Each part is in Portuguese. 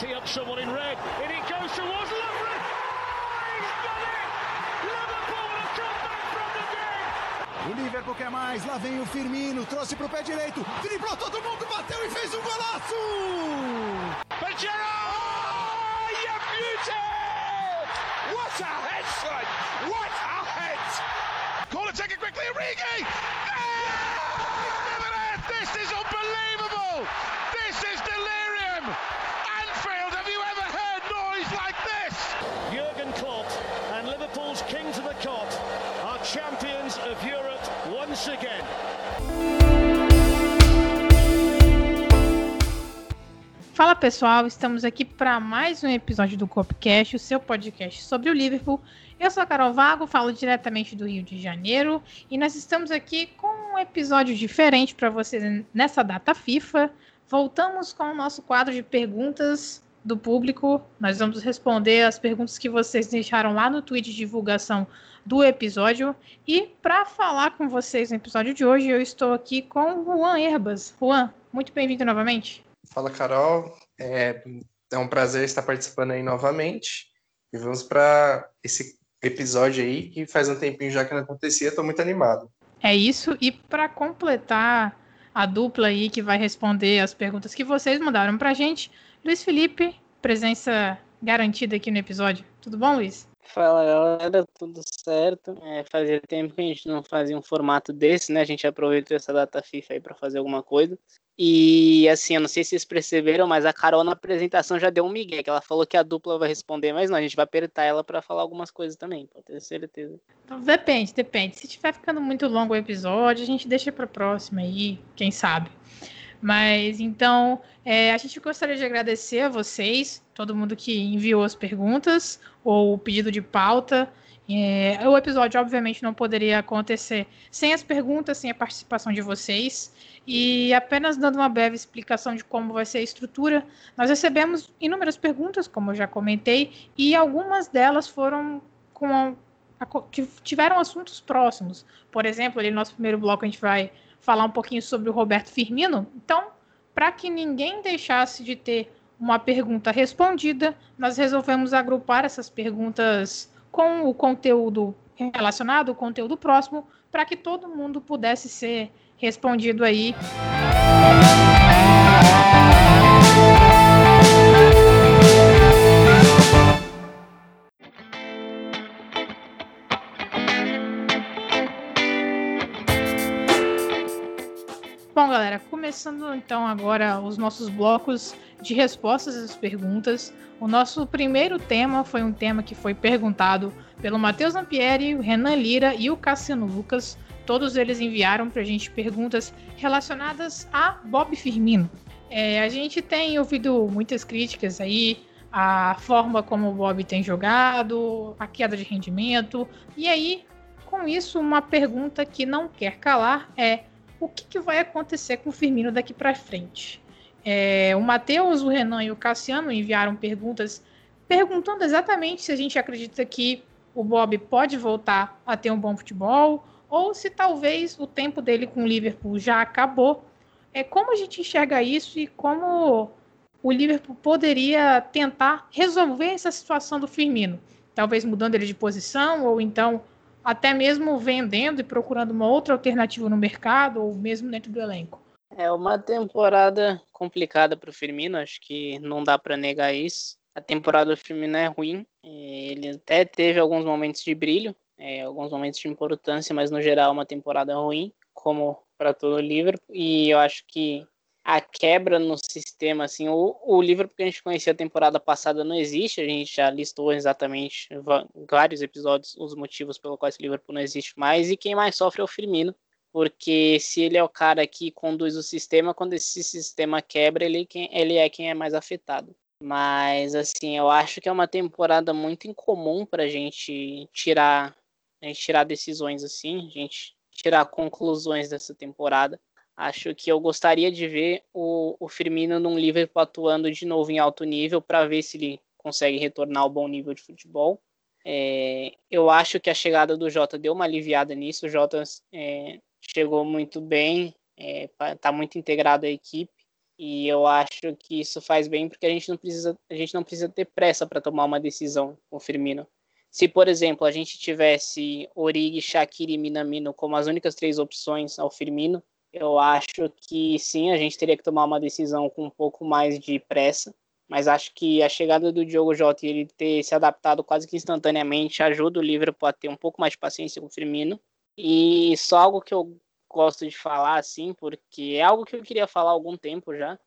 tee up someone in red. It goes towards Lovren. It! O Liverpool quer mais, lá vem o Firmino, trouxe pro pé direito, driblou todo mundo, bateu e fez um golaço! Pajero! Oh, you beauty! What a head, son! What a head! Corner taken quickly, Origi! Yeah! This is unbelievable! Champions of Europe once again. Fala pessoal, estamos aqui para mais um episódio do Copcast, o seu podcast sobre o Liverpool. Eu sou a Carol Vago, falo diretamente do Rio de Janeiro e nós estamos aqui com um episódio diferente para vocês nessa data FIFA. Voltamos com o nosso quadro de perguntas do público. Nós vamos responder as perguntas que vocês deixaram lá no tweet de divulgação do episódio. E para falar com vocês no episódio de hoje, eu estou aqui com o Juan Herbas. Juan, muito bem-vindo novamente. Fala, Carol. É, é um prazer estar participando aí novamente. E vamos para esse episódio aí que faz um tempinho já que não acontecia. Estou muito animado. É isso. E para completar a dupla aí que vai responder as perguntas que vocês mandaram para a gente, Luiz Felipe, presença garantida aqui no episódio. Tudo bom, Luiz? Fala galera, tudo certo? É, fazia tempo que a gente não fazia um formato desse, né? A gente aproveitou essa data FIFA aí para fazer alguma coisa. E assim, eu não sei se vocês perceberam, mas a Carol na apresentação já deu um migué, que ela falou que a dupla vai responder, mas não, a gente vai apertar ela para falar algumas coisas também, pode ter certeza. Então, depende, depende. Se tiver ficando muito longo o episódio, a gente deixa para próxima aí, quem sabe. Mas então, é, a gente gostaria de agradecer a vocês, todo mundo que enviou as perguntas ou o pedido de pauta. É, o episódio, obviamente, não poderia acontecer sem as perguntas, sem a participação de vocês. E apenas dando uma breve explicação de como vai ser a estrutura, nós recebemos inúmeras perguntas, como eu já comentei, e algumas delas foram com a, a, tiveram assuntos próximos. Por exemplo, ali no nosso primeiro bloco a gente vai falar um pouquinho sobre o Roberto Firmino. Então, para que ninguém deixasse de ter uma pergunta respondida, nós resolvemos agrupar essas perguntas com o conteúdo relacionado, o conteúdo próximo, para que todo mundo pudesse ser respondido aí. Começando então agora os nossos blocos de respostas às perguntas. O nosso primeiro tema foi um tema que foi perguntado pelo Matheus Ampieri, o Renan Lira e o Cassiano Lucas. Todos eles enviaram para a gente perguntas relacionadas a Bob Firmino. É, a gente tem ouvido muitas críticas aí à forma como o Bob tem jogado, a queda de rendimento. E aí, com isso, uma pergunta que não quer calar é o que, que vai acontecer com o Firmino daqui para frente. É, o Matheus, o Renan e o Cassiano enviaram perguntas perguntando exatamente se a gente acredita que o Bob pode voltar a ter um bom futebol ou se talvez o tempo dele com o Liverpool já acabou. É como a gente enxerga isso e como o Liverpool poderia tentar resolver essa situação do Firmino, talvez mudando ele de posição ou então até mesmo vendendo e procurando uma outra alternativa no mercado ou mesmo dentro do elenco. É uma temporada complicada para o Firmino, acho que não dá para negar isso. A temporada do Firmino é ruim, ele até teve alguns momentos de brilho, é, alguns momentos de importância, mas no geral é uma temporada ruim, como para todo o Liverpool. E eu acho que a quebra no sistema, assim, o, o Liverpool que a gente conhecia a temporada passada não existe, a gente já listou exatamente vários episódios os motivos pelo quais o Liverpool não existe mais, e quem mais sofre é o Firmino, porque se ele é o cara que conduz o sistema, quando esse sistema quebra, ele, ele é quem é mais afetado. Mas, assim, eu acho que é uma temporada muito incomum para gente tirar, a gente tirar decisões assim, a gente tirar conclusões dessa temporada. Acho que eu gostaria de ver o, o Firmino num Liverpool atuando de novo em alto nível para ver se ele consegue retornar ao bom nível de futebol. É, eu acho que a chegada do Jota deu uma aliviada nisso. O Jota é, chegou muito bem, está é, muito integrado à equipe. E eu acho que isso faz bem porque a gente não precisa, a gente não precisa ter pressa para tomar uma decisão com o Firmino. Se, por exemplo, a gente tivesse Origi, Shaqiri e Minamino como as únicas três opções ao Firmino, eu acho que sim, a gente teria que tomar uma decisão com um pouco mais de pressa. Mas acho que a chegada do Diogo Jota e ele ter se adaptado quase que instantaneamente ajuda o Liverpool a ter um pouco mais de paciência com o Firmino. E só algo que eu gosto de falar, assim, porque é algo que eu queria falar há algum tempo já.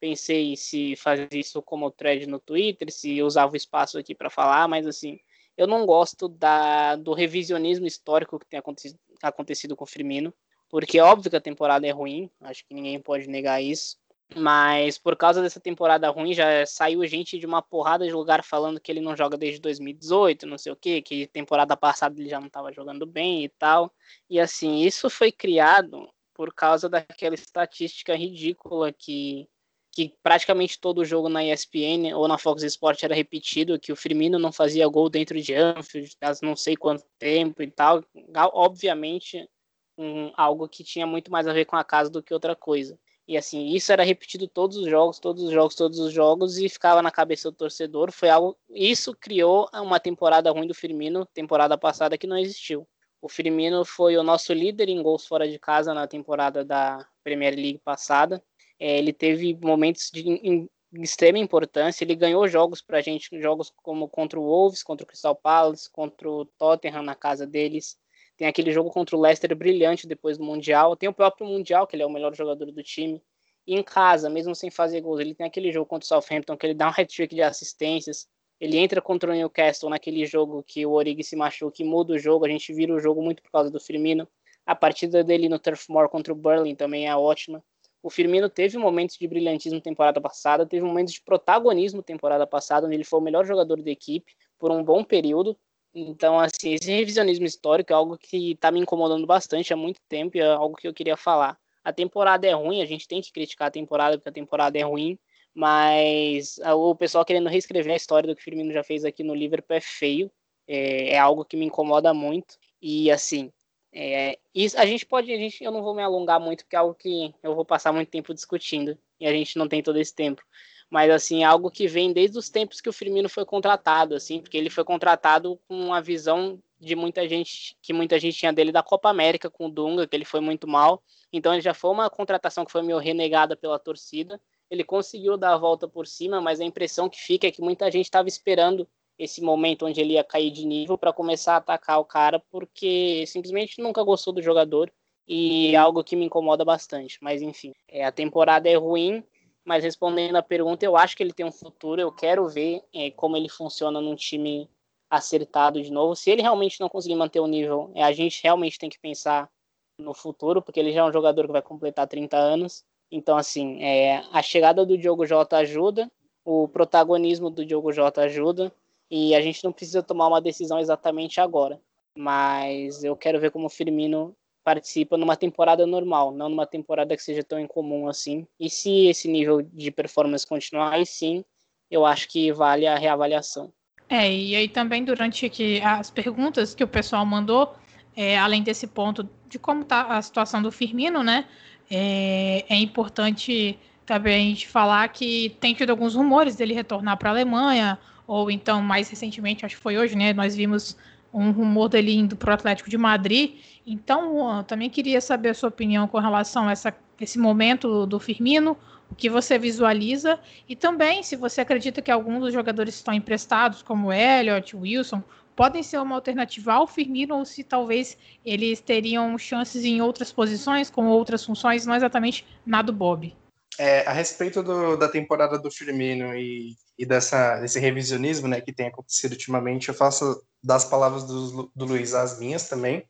Pensei se fazer isso como thread no Twitter, se usava o espaço aqui para falar, mas assim, eu não gosto da, do revisionismo histórico que tem acontecido, acontecido com o Firmino, porque é óbvio que a temporada é ruim, acho que ninguém pode negar isso, mas por causa dessa temporada ruim já saiu gente de uma porrada de lugar falando que ele não joga desde 2018, não sei o que, que temporada passada ele já não estava jogando bem e tal. E assim, isso foi criado por causa daquela estatística ridícula que que praticamente todo jogo na ESPN ou na Fox Sports era repetido, que o Firmino não fazia gol dentro de Anfield, não sei quanto tempo e tal. Obviamente, um, algo que tinha muito mais a ver com a casa do que outra coisa. E assim, isso era repetido todos os jogos, todos os jogos, todos os jogos e ficava na cabeça do torcedor. Foi algo, isso criou uma temporada ruim do Firmino, temporada passada que não existiu. O Firmino foi o nosso líder em gols fora de casa na temporada da Premier League passada. É, ele teve momentos de em, extrema importância. Ele ganhou jogos para a gente, jogos como contra o Wolves, contra o Crystal Palace, contra o Tottenham na casa deles. Tem aquele jogo contra o Leicester brilhante depois do Mundial. Tem o próprio Mundial, que ele é o melhor jogador do time. E em casa, mesmo sem fazer gols, ele tem aquele jogo contra o Southampton, que ele dá um hat-trick de assistências. Ele entra contra o Newcastle naquele jogo que o Origi se machuca, que muda o jogo. A gente vira o jogo muito por causa do Firmino. A partida dele no Turf Moor contra o Burley também é ótima. O Firmino teve momentos de brilhantismo temporada passada, teve momentos de protagonismo temporada passada, onde ele foi o melhor jogador da equipe por um bom período. Então, assim, esse revisionismo histórico é algo que está me incomodando bastante há muito tempo e é algo que eu queria falar. A temporada é ruim, a gente tem que criticar a temporada porque a temporada é ruim, mas o pessoal querendo reescrever a história do que o Firmino já fez aqui no Liverpool é feio, é, é algo que me incomoda muito. E, assim, é, isso, a gente pode, a gente, eu não vou me alongar muito porque é algo que eu vou passar muito tempo discutindo e a gente não tem todo esse tempo mas assim, algo que vem desde os tempos que o Firmino foi contratado, assim, porque ele foi contratado com uma visão de muita gente, que muita gente tinha dele da Copa América com o Dunga, que ele foi muito mal. Então ele já foi uma contratação que foi meio renegada pela torcida. Ele conseguiu dar a volta por cima, mas a impressão que fica é que muita gente estava esperando esse momento onde ele ia cair de nível para começar a atacar o cara, porque simplesmente nunca gostou do jogador e é algo que me incomoda bastante. Mas enfim, é, a temporada é ruim, mas respondendo a pergunta, eu acho que ele tem um futuro. Eu quero ver é, como ele funciona num time acertado de novo. Se ele realmente não conseguir manter o nível, é, a gente realmente tem que pensar no futuro, porque ele já é um jogador que vai completar 30 anos. Então, assim, é, a chegada do Diogo Jota ajuda, o protagonismo do Diogo Jota ajuda, e a gente não precisa tomar uma decisão exatamente agora. Mas eu quero ver como o Firmino participa numa temporada normal, não numa temporada que seja tão incomum assim. E se esse nível de performance continuar, aí sim, eu acho que vale a reavaliação. É, e aí também durante as perguntas que o pessoal mandou, é, além desse ponto de como está a situação do Firmino, né? É, é importante também a gente falar que tem tido alguns rumores dele retornar para a Alemanha, ou então mais recentemente, acho que foi hoje, né? Nós vimos um rumor dele indo para o Atlético de Madrid. Então, também queria saber a sua opinião com relação a essa, esse momento do Firmino, o que você visualiza, e também se você acredita que alguns dos jogadores que estão emprestados, como Elliot, Wilson, podem ser uma alternativa ao Firmino, ou se talvez eles teriam chances em outras posições, com outras funções, não exatamente na do Bob. É, a respeito do, da temporada do Firmino e, e dessa, desse revisionismo né, que tem acontecido ultimamente, eu faço das palavras do, do Luiz às minhas também.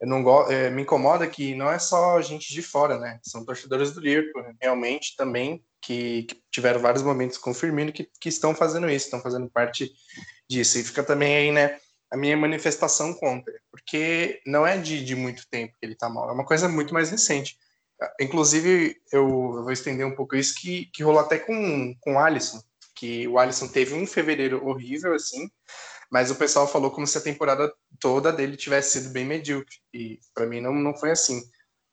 Eu não gosto, é, me incomoda que não é só gente de fora, né? São torcedores do Liverpool, realmente também que, que, tiveram vários momentos com o Firmino que, que estão fazendo isso, estão fazendo parte disso. E fica também aí, né? A minha manifestação contra, porque não é de, de muito tempo que ele tá mal, é uma coisa muito mais recente. Inclusive, eu, vou estender um pouco isso, que, que rolou até com, com o Alisson, que o Alisson teve um fevereiro horrível, assim, mas o pessoal falou como se a temporada toda dele tivesse sido bem medíocre. E para mim não, não foi assim.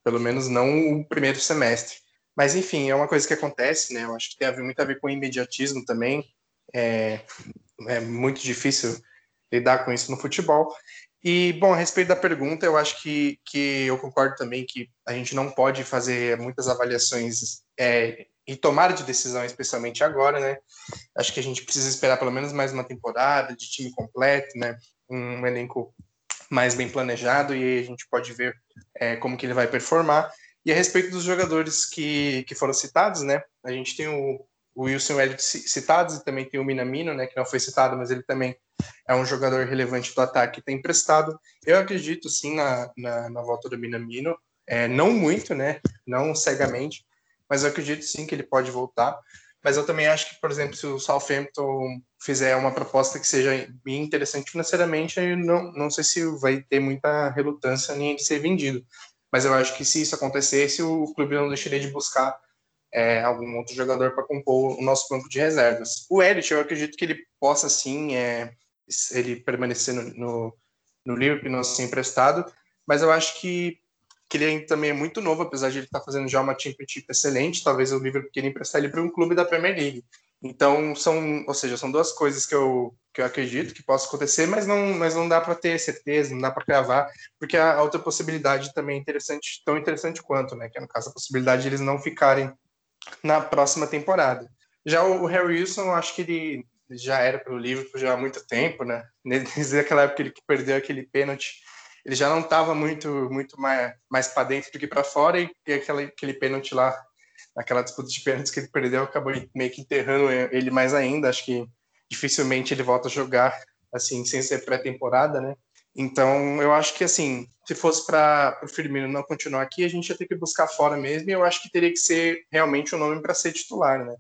Pelo menos não o primeiro semestre. Mas, enfim, é uma coisa que acontece, né? Eu acho que tem a ver, muito a ver com o imediatismo também. É, é muito difícil lidar com isso no futebol. E, bom, a respeito da pergunta, eu acho que, que eu concordo também que a gente não pode fazer muitas avaliações é, e tomar de decisão, especialmente agora, né? Acho que a gente precisa esperar pelo menos mais uma temporada de time completo, né? Um elenco mais bem planejado e a gente pode ver é, como que ele vai performar. E a respeito dos jogadores que, que foram citados, né? A gente tem o, o Wilson Elliott citados e também tem o Minamino, né? Que não foi citado, mas ele também é um jogador relevante do ataque, tem emprestado. Eu acredito sim na, na, na volta do Minamino, é, não muito, né? Não cegamente, mas eu acredito sim que ele pode voltar. Mas eu também acho que, por exemplo, se o Southampton fizer uma proposta que seja bem interessante financeiramente, eu não, não sei se vai ter muita relutância nem de ser vendido. Mas eu acho que se isso acontecesse, o clube não deixaria de buscar é, algum outro jogador para compor o nosso banco de reservas. O Elliot, eu acredito que ele possa sim é, ele permanecer no, no, no Liverpool, não ser emprestado, mas eu acho que, que ele também é muito novo, apesar de ele estar tá fazendo já uma championship excelente, talvez o Liverpool queira emprestar ele para um clube da Premier League. Então, são, ou seja, são duas coisas que eu, que eu acredito que possa acontecer, mas não, mas não dá para ter certeza, não dá para cravar, porque a, outra possibilidade também é interessante, tão interessante quanto, né? Que é no caso a possibilidade de eles não ficarem na próxima temporada. Já o, Harry Wilson, acho que ele já era pelo Liverpool já há muito tempo, né? Desde aquela época que ele perdeu aquele pênalti, ele já não estava muito muito mais, mais para dentro do que para fora e, e aquele, aquele pênalti lá, aquela disputa de pênaltis que ele perdeu, acabou meio que enterrando ele mais ainda. Acho que dificilmente ele volta a jogar assim sem ser pré-temporada, né? Então, eu acho que assim, se fosse para o Firmino não continuar aqui, a gente ia ter que buscar fora mesmo, e eu acho que teria que ser realmente o um nome para ser titular, né?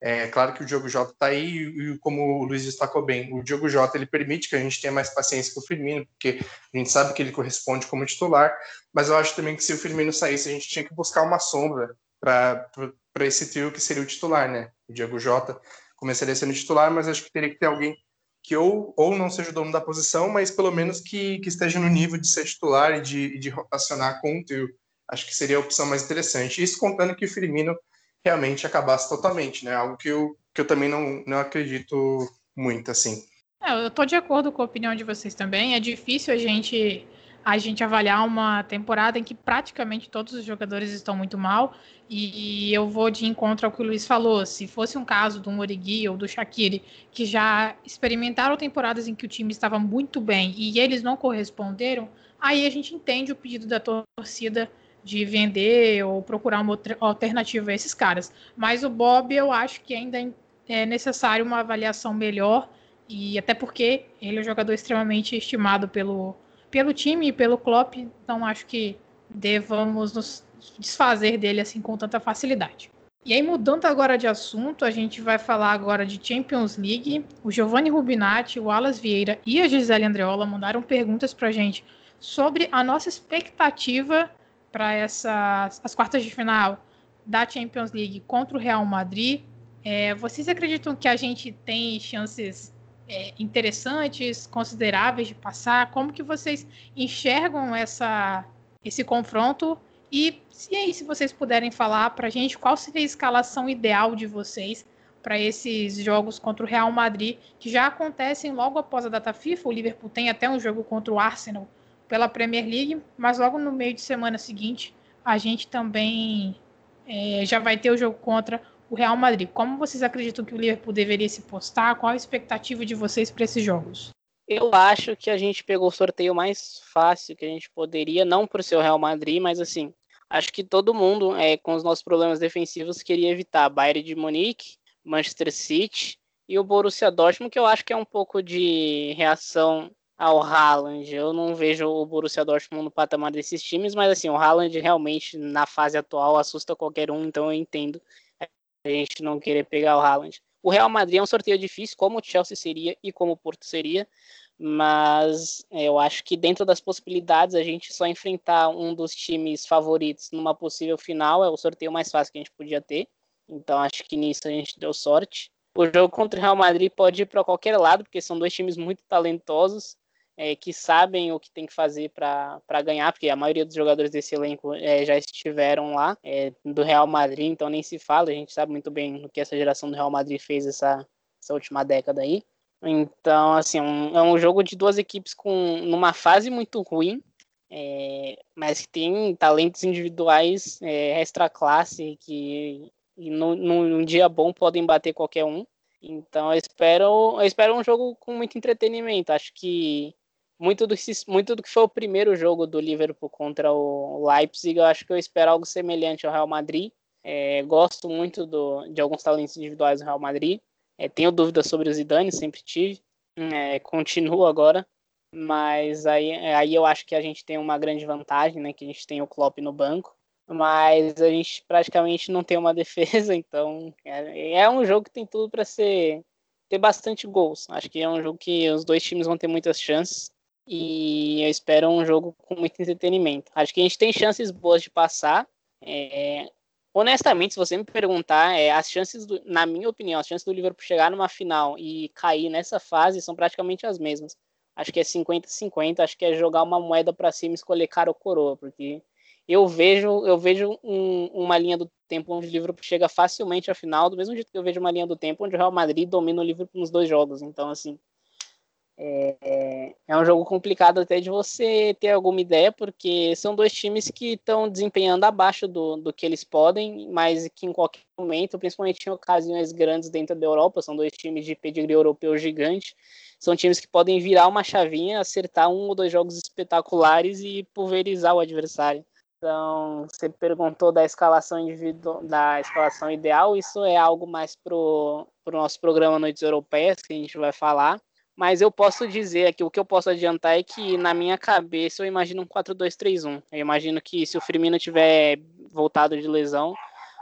É claro que o Diogo Jota está aí e, como o Luiz destacou bem, o Diogo Jota ele permite que a gente tenha mais paciência com o Firmino, porque a gente sabe que ele corresponde como titular, mas eu acho também que se o Firmino saísse, a gente tinha que buscar uma sombra para esse trio que seria o titular, né? O Diogo Jota começaria sendo titular, mas acho que teria que ter alguém que ou, ou não seja o dono da posição, mas pelo menos que, que esteja no nível de ser titular e de, de rotacionar com o trio. Acho que seria a opção mais interessante. Isso contando que o Firmino realmente acabasse totalmente, né? Algo que eu, que eu também não, não acredito muito, assim. É, eu tô de acordo com a opinião de vocês também. É difícil a gente a gente avaliar uma temporada em que praticamente todos os jogadores estão muito mal. E eu vou de encontro ao que o Luiz falou. Se fosse um caso do Morigui ou do Shaqiri, que já experimentaram temporadas em que o time estava muito bem e eles não corresponderam, aí a gente entende o pedido da torcida de vender ou procurar uma alternativa a esses caras. Mas o Bob, eu acho que ainda é necessário uma avaliação melhor, e até porque ele é um jogador extremamente estimado pelo, pelo time e pelo Klopp, então acho que devamos nos desfazer dele assim com tanta facilidade. E aí, mudando agora de assunto, a gente vai falar agora de Champions League. O Giovanni Rubinati, o Alas Vieira e a Gisele Andreola mandaram perguntas para a gente sobre a nossa expectativa para essas as quartas de final da Champions League contra o Real Madrid. É, vocês acreditam que a gente tem chances é, interessantes, consideráveis de passar? Como que vocês enxergam essa, esse confronto? E, e aí, se vocês puderem falar para a gente qual seria a escalação ideal de vocês para esses jogos contra o Real Madrid, que já acontecem logo após a data FIFA. O Liverpool tem até um jogo contra o Arsenal pela Premier League, mas logo no meio de semana seguinte a gente também é, já vai ter o jogo contra o Real Madrid. Como vocês acreditam que o Liverpool deveria se postar? Qual a expectativa de vocês para esses jogos? Eu acho que a gente pegou o sorteio mais fácil que a gente poderia, não por ser o Real Madrid, mas assim, acho que todo mundo, é, com os nossos problemas defensivos, queria evitar Bayern de Munique, Manchester City e o Borussia Dortmund, que eu acho que é um pouco de reação ao Haaland. Eu não vejo o Borussia Dortmund no patamar desses times, mas assim, o Haaland realmente na fase atual assusta qualquer um, então eu entendo a gente não querer pegar o Haaland. O Real Madrid é um sorteio difícil, como o Chelsea seria e como o Porto seria, mas é, eu acho que dentro das possibilidades a gente só enfrentar um dos times favoritos numa possível final é o sorteio mais fácil que a gente podia ter. Então acho que nisso a gente deu sorte. O jogo contra o Real Madrid pode ir para qualquer lado, porque são dois times muito talentosos é, que sabem o que tem que fazer para ganhar, porque a maioria dos jogadores desse elenco é, já estiveram lá, é, do Real Madrid, então nem se fala, a gente sabe muito bem o que essa geração do Real Madrid fez essa, essa última década aí. Então, assim, um, é um jogo de duas equipes com numa fase muito ruim, é, mas que tem talentos individuais é, extra classe que e no, num dia bom podem bater qualquer um. Então eu espero, eu espero um jogo com muito entretenimento. Acho que muito do, muito do que foi o primeiro jogo do Liverpool contra o Leipzig, eu acho que eu espero algo semelhante ao Real Madrid. É, gosto muito do, de alguns talentos individuais do Real Madrid. É, tenho dúvidas sobre o Zidane, sempre tive. É, continuo agora. Mas aí, aí eu acho que a gente tem uma grande vantagem, né? Que a gente tem o Klopp no banco mas a gente praticamente não tem uma defesa, então é, é um jogo que tem tudo para ser ter bastante gols. Acho que é um jogo que os dois times vão ter muitas chances e eu espero um jogo com muito entretenimento. Acho que a gente tem chances boas de passar. É, honestamente, se você me perguntar, é, as chances, do, na minha opinião, as chances do Liverpool chegar numa final e cair nessa fase são praticamente as mesmas. Acho que é 50-50, acho que é jogar uma moeda para cima e escolher cara ou coroa, porque eu vejo eu vejo um, uma linha do tempo onde o Liverpool chega facilmente à final, do mesmo jeito que eu vejo uma linha do tempo onde o Real Madrid domina o Liverpool nos dois jogos. Então, assim, é, é um jogo complicado até de você ter alguma ideia, porque são dois times que estão desempenhando abaixo do, do que eles podem, mas que em qualquer momento, principalmente em ocasiões grandes dentro da Europa, são dois times de pedigree europeu gigante, são times que podem virar uma chavinha, acertar um ou dois jogos espetaculares e pulverizar o adversário. Então, você perguntou da escalação individual, da escalação ideal, isso é algo mais pro, pro nosso programa Noites Europeias que a gente vai falar. Mas eu posso dizer aqui, o que eu posso adiantar é que na minha cabeça eu imagino um 4-2-3-1. Eu imagino que se o Firmino tiver voltado de lesão,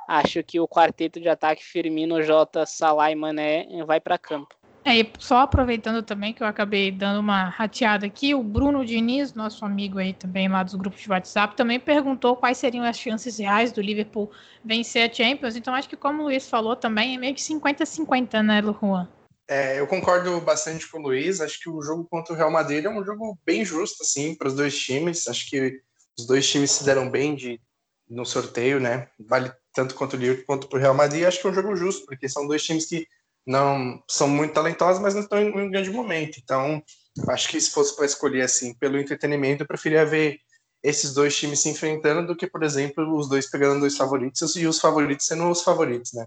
acho que o quarteto de ataque Firmino, Jota, Salah e Mané vai para campo. É, e só aproveitando também que eu acabei dando uma rateada aqui, o Bruno Diniz, nosso amigo aí também lá dos grupos de WhatsApp, também perguntou quais seriam as chances reais do Liverpool vencer a Champions. Então acho que como o Luiz falou também, é meio que 50-50, né, Juan? É, eu concordo bastante com o Luiz. Acho que o jogo contra o Real Madrid é um jogo bem justo, assim, para os dois times. Acho que os dois times se deram bem de, no sorteio, né? Vale tanto quanto o Liverpool quanto para o Real Madrid. Acho que é um jogo justo, porque são dois times que não são muito talentosos, mas não estão em um grande momento. Então, acho que se fosse para escolher assim, pelo entretenimento, eu preferia ver esses dois times se enfrentando do que, por exemplo, os dois pegando dois favoritos e os favoritos sendo os favoritos, né?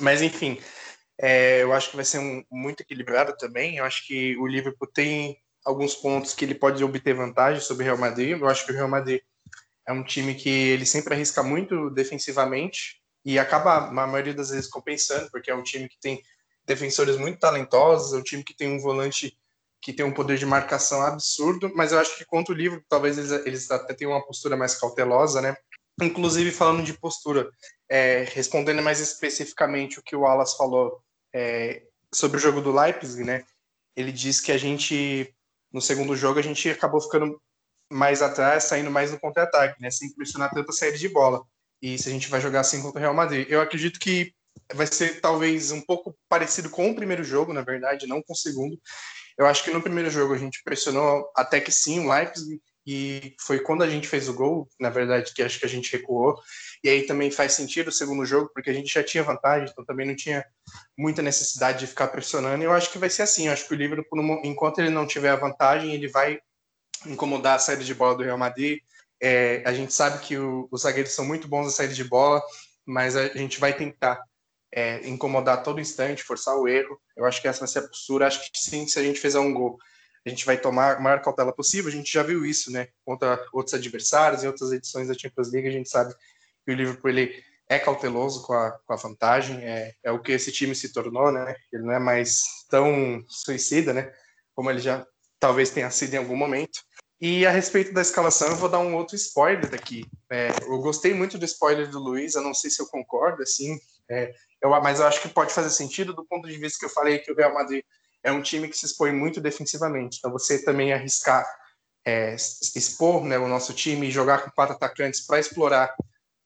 Mas enfim, é, eu acho que vai ser um, muito equilibrado também. Eu acho que o Liverpool tem alguns pontos que ele pode obter vantagem sobre o Real Madrid. Eu acho que o Real Madrid é um time que ele sempre arrisca muito defensivamente e acaba, na maioria das vezes, compensando, porque é um time que tem defensores muito talentosos, é um time que tem um volante que tem um poder de marcação absurdo, mas eu acho que contra o livro, talvez eles, eles até tenham uma postura mais cautelosa, né? Inclusive, falando de postura, é, respondendo mais especificamente o que o Wallace falou é, sobre o jogo do Leipzig, né? Ele diz que a gente, no segundo jogo, a gente acabou ficando mais atrás, saindo mais no contra-ataque, né? Sem pressionar tanto a de bola. E se a gente vai jogar assim contra o Real Madrid. Eu acredito que vai ser talvez um pouco parecido com o primeiro jogo, na verdade, não com o segundo. Eu acho que no primeiro jogo a gente pressionou até que sim o Leipzig e foi quando a gente fez o gol, na verdade, que acho que a gente recuou. E aí também faz sentido o segundo jogo, porque a gente já tinha vantagem, então também não tinha muita necessidade de ficar pressionando. E eu acho que vai ser assim. Eu acho que o Liverpool, enquanto ele não tiver a vantagem, ele vai incomodar a saída de bola do Real Madrid. É, a gente sabe que o, os zagueiros são muito bons na saída de bola, mas a gente vai tentar é, incomodar todo instante, forçar o erro. Eu acho que essa vai ser a postura. Acho que sim, se a gente fizer um gol, a gente vai tomar a maior cautela possível. A gente já viu isso, né? Contra outros adversários, em outras edições da Champions League, a gente sabe que o Liverpool ele é cauteloso com a, com a vantagem. É, é o que esse time se tornou, né? Ele não é mais tão suicida, né? Como ele já talvez tenha sido em algum momento. E a respeito da escalação, eu vou dar um outro spoiler daqui. É, eu gostei muito do spoiler do Luiz, eu não sei se eu concordo, assim, é, eu, mas eu acho que pode fazer sentido do ponto de vista que eu falei que o Real Madrid é um time que se expõe muito defensivamente. Então, você também arriscar é, expor né, o nosso time e jogar com quatro atacantes para explorar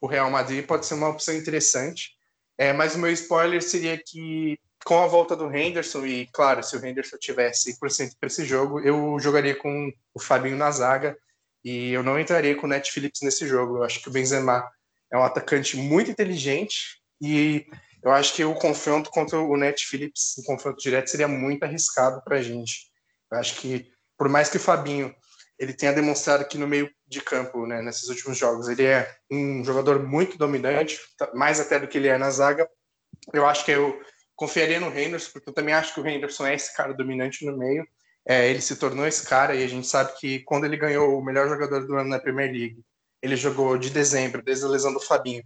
o Real Madrid pode ser uma opção interessante. É, mas o meu spoiler seria que com a volta do Henderson, e claro, se o Henderson tivesse 100% para esse jogo, eu jogaria com o Fabinho na zaga e eu não entraria com o Net Phillips nesse jogo. Eu acho que o Benzema é um atacante muito inteligente e eu acho que o confronto contra o Net Phillips, o confronto direto, seria muito arriscado para a gente. Eu acho que, por mais que o Fabinho ele tenha demonstrado que no meio de campo, né, nesses últimos jogos, ele é um jogador muito dominante, mais até do que ele é na zaga. Eu acho que eu confiaria no Henderson, porque eu também acho que o Henderson é esse cara dominante no meio. É, ele se tornou esse cara e a gente sabe que quando ele ganhou o melhor jogador do ano na Premier League, ele jogou de dezembro, desde a lesão do Fabinho,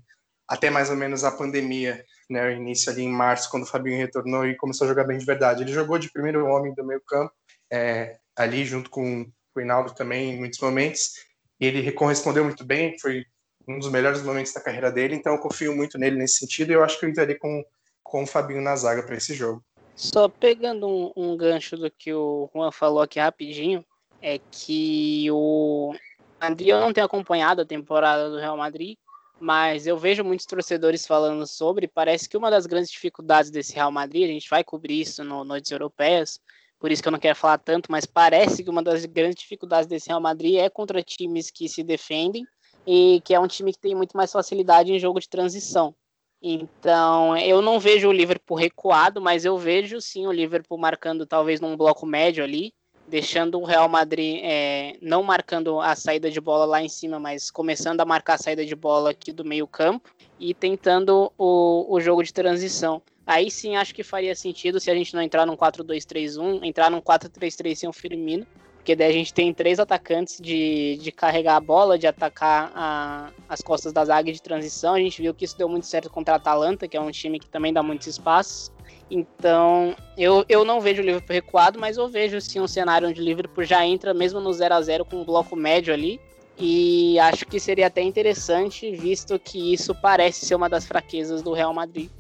até mais ou menos a pandemia, né, o início ali em março, quando o Fabinho retornou e começou a jogar bem de verdade. Ele jogou de primeiro homem do meio campo, é, ali junto com o Hinaldo também em muitos momentos, e ele correspondeu muito bem, foi um dos melhores momentos da carreira dele, então eu confio muito nele nesse sentido e eu acho que eu entraria com, com o Fabinho na zaga para esse jogo. Só pegando um, um, gancho do que o Juan falou aqui rapidinho, é que o eu não tenho acompanhado a temporada do Real Madrid, mas eu vejo muitos torcedores falando sobre. Parece que uma das grandes dificuldades desse Real Madrid, a gente vai cobrir isso no Noites Europeias, por isso que eu não quero falar tanto, mas parece que uma das grandes dificuldades desse Real Madrid é contra times que se defendem e que é um time que tem muito mais facilidade em jogo de transição. Então, eu não vejo o Liverpool recuado, mas eu vejo sim o Liverpool marcando talvez num bloco médio ali, deixando o Real Madrid é, não marcando a saída de bola lá em cima, mas começando a marcar a saída de bola aqui do meio campo e tentando o, o jogo de transição. Aí sim acho que faria sentido se a gente não entrar num 4-2-3-1, entrar num 4-3-3 sem o Firmino, porque daí a gente tem três atacantes de, de carregar a bola, de atacar a, as costas da zaga de transição. A gente viu que isso deu muito certo contra a Atalanta, que é um time que também dá muitos espaços. Então, eu, eu não vejo o Liverpool recuado, mas eu vejo sim um cenário onde o Liverpool já entra mesmo no 0 a 0 com um bloco médio ali. E acho que seria até interessante, visto que isso parece ser uma das fraquezas do Real Madrid.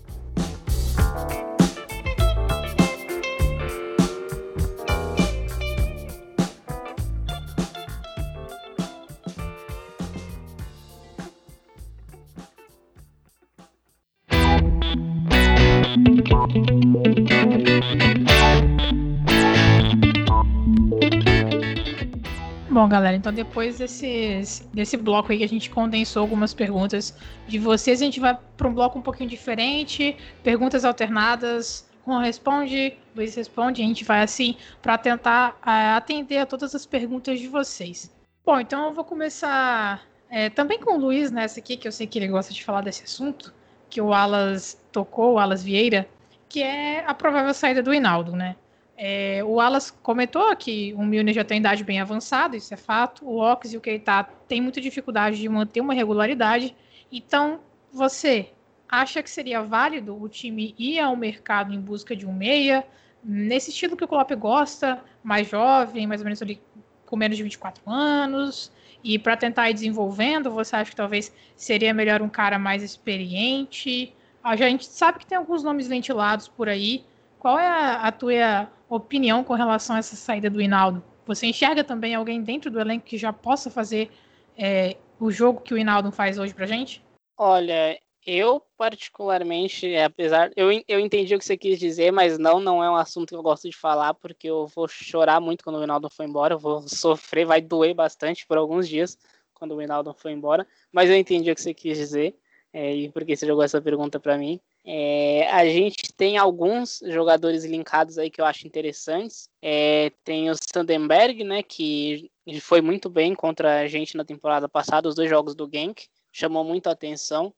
Bom, galera, então depois desses, desse bloco aí que a gente condensou algumas perguntas de vocês, a gente vai para um bloco um pouquinho diferente, perguntas alternadas. Juan responde, Luiz responde, a gente vai assim para tentar uh, atender a todas as perguntas de vocês. Bom, então eu vou começar é, também com o Luiz nessa aqui, que eu sei que ele gosta de falar desse assunto, que o Alas tocou, o Alas Vieira, que é a provável saída do Hinaldo, né? É, o Alas comentou que o Milner já tem idade bem avançada, isso é fato. O Ox e o Keita têm muita dificuldade de manter uma regularidade. Então, você acha que seria válido o time ir ao mercado em busca de um meia, nesse estilo que o Klopp gosta, mais jovem, mais ou menos ali com menos de 24 anos, e para tentar ir desenvolvendo, você acha que talvez seria melhor um cara mais experiente? A gente sabe que tem alguns nomes ventilados por aí. Qual é a, a tua opinião com relação a essa saída do Hinaldo? Você enxerga também alguém dentro do elenco que já possa fazer é, o jogo que o Hinaldo faz hoje pra gente? Olha, eu particularmente, apesar. Eu, eu entendi o que você quis dizer, mas não, não é um assunto que eu gosto de falar, porque eu vou chorar muito quando o Hinaldo for embora. Eu vou sofrer, vai doer bastante por alguns dias quando o Hinaldo for embora. Mas eu entendi o que você quis dizer é, e por que você jogou essa pergunta para mim. É, a gente tem alguns jogadores linkados aí que eu acho interessantes. É, tem o Sandenberg, né, que foi muito bem contra a gente na temporada passada, os dois jogos do Genk, chamou muito a atenção.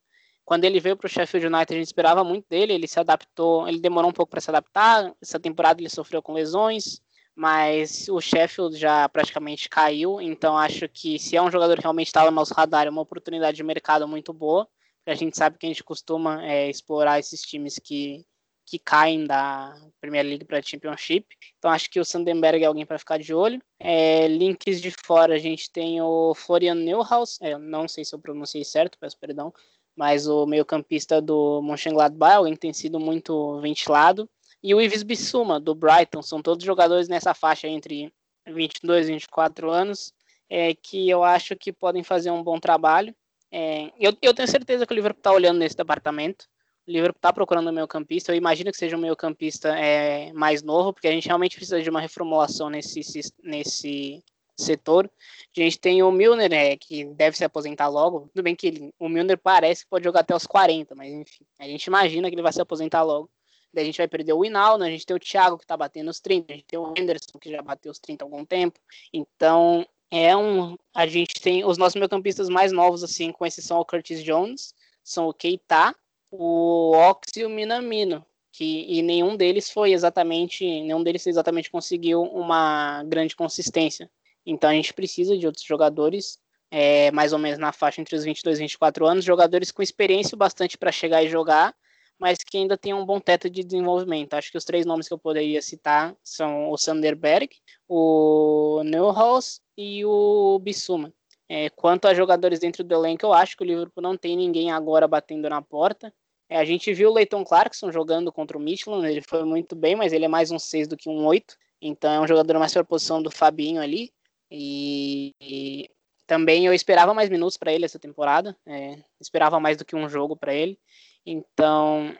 Quando ele veio para o Sheffield United, a gente esperava muito dele, ele se adaptou, ele demorou um pouco para se adaptar. Essa temporada ele sofreu com lesões, mas o Sheffield já praticamente caiu, então acho que se é um jogador que realmente estava no nosso radar, é uma oportunidade de mercado muito boa. A gente sabe que a gente costuma é, explorar esses times que, que caem da Premier League para a Championship. Então acho que o Sandenberg é alguém para ficar de olho. É, links de fora a gente tem o Florian Neuhaus, é, não sei se eu pronunciei certo, peço perdão, mas o meio-campista do Mönchengladbach, alguém que tem sido muito ventilado. E o Ives Bissuma, do Brighton, são todos jogadores nessa faixa entre 22 e 24 anos, é, que eu acho que podem fazer um bom trabalho. É, eu, eu, tenho certeza que o Liverpool está olhando nesse departamento. O Liverpool está procurando um meio campista. Eu imagino que seja um meio campista é, mais novo, porque a gente realmente precisa de uma reformulação nesse, nesse setor. A gente tem o Milner, é, que deve se aposentar logo. Tudo bem que ele, o Milner parece que pode jogar até os 40, mas enfim, a gente imagina que ele vai se aposentar logo. Daí a gente vai perder o Hinaldo, a gente tem o Thiago que tá batendo os 30, a gente tem o Henderson que já bateu os 30 há algum tempo. Então, é um. A gente tem os nossos meio-campistas mais novos, assim, com exceção ao Curtis Jones, são o Keita, o Ox e o Minamino. Que, e nenhum deles foi exatamente. Nenhum deles exatamente conseguiu uma grande consistência. Então a gente precisa de outros jogadores, é, mais ou menos na faixa entre os 22 e 24 anos, jogadores com experiência bastante para chegar e jogar, mas que ainda tem um bom teto de desenvolvimento. Acho que os três nomes que eu poderia citar são o Sanderberg, o Neuhaus e o Bissuma. É, quanto a jogadores dentro do elenco, eu acho que o Liverpool não tem ninguém agora batendo na porta. É, a gente viu o Leighton Clarkson jogando contra o Michelin, ele foi muito bem, mas ele é mais um 6 do que um 8. Então é um jogador mais para a posição do Fabinho ali. E, e também eu esperava mais minutos para ele essa temporada, é, esperava mais do que um jogo para ele. Então,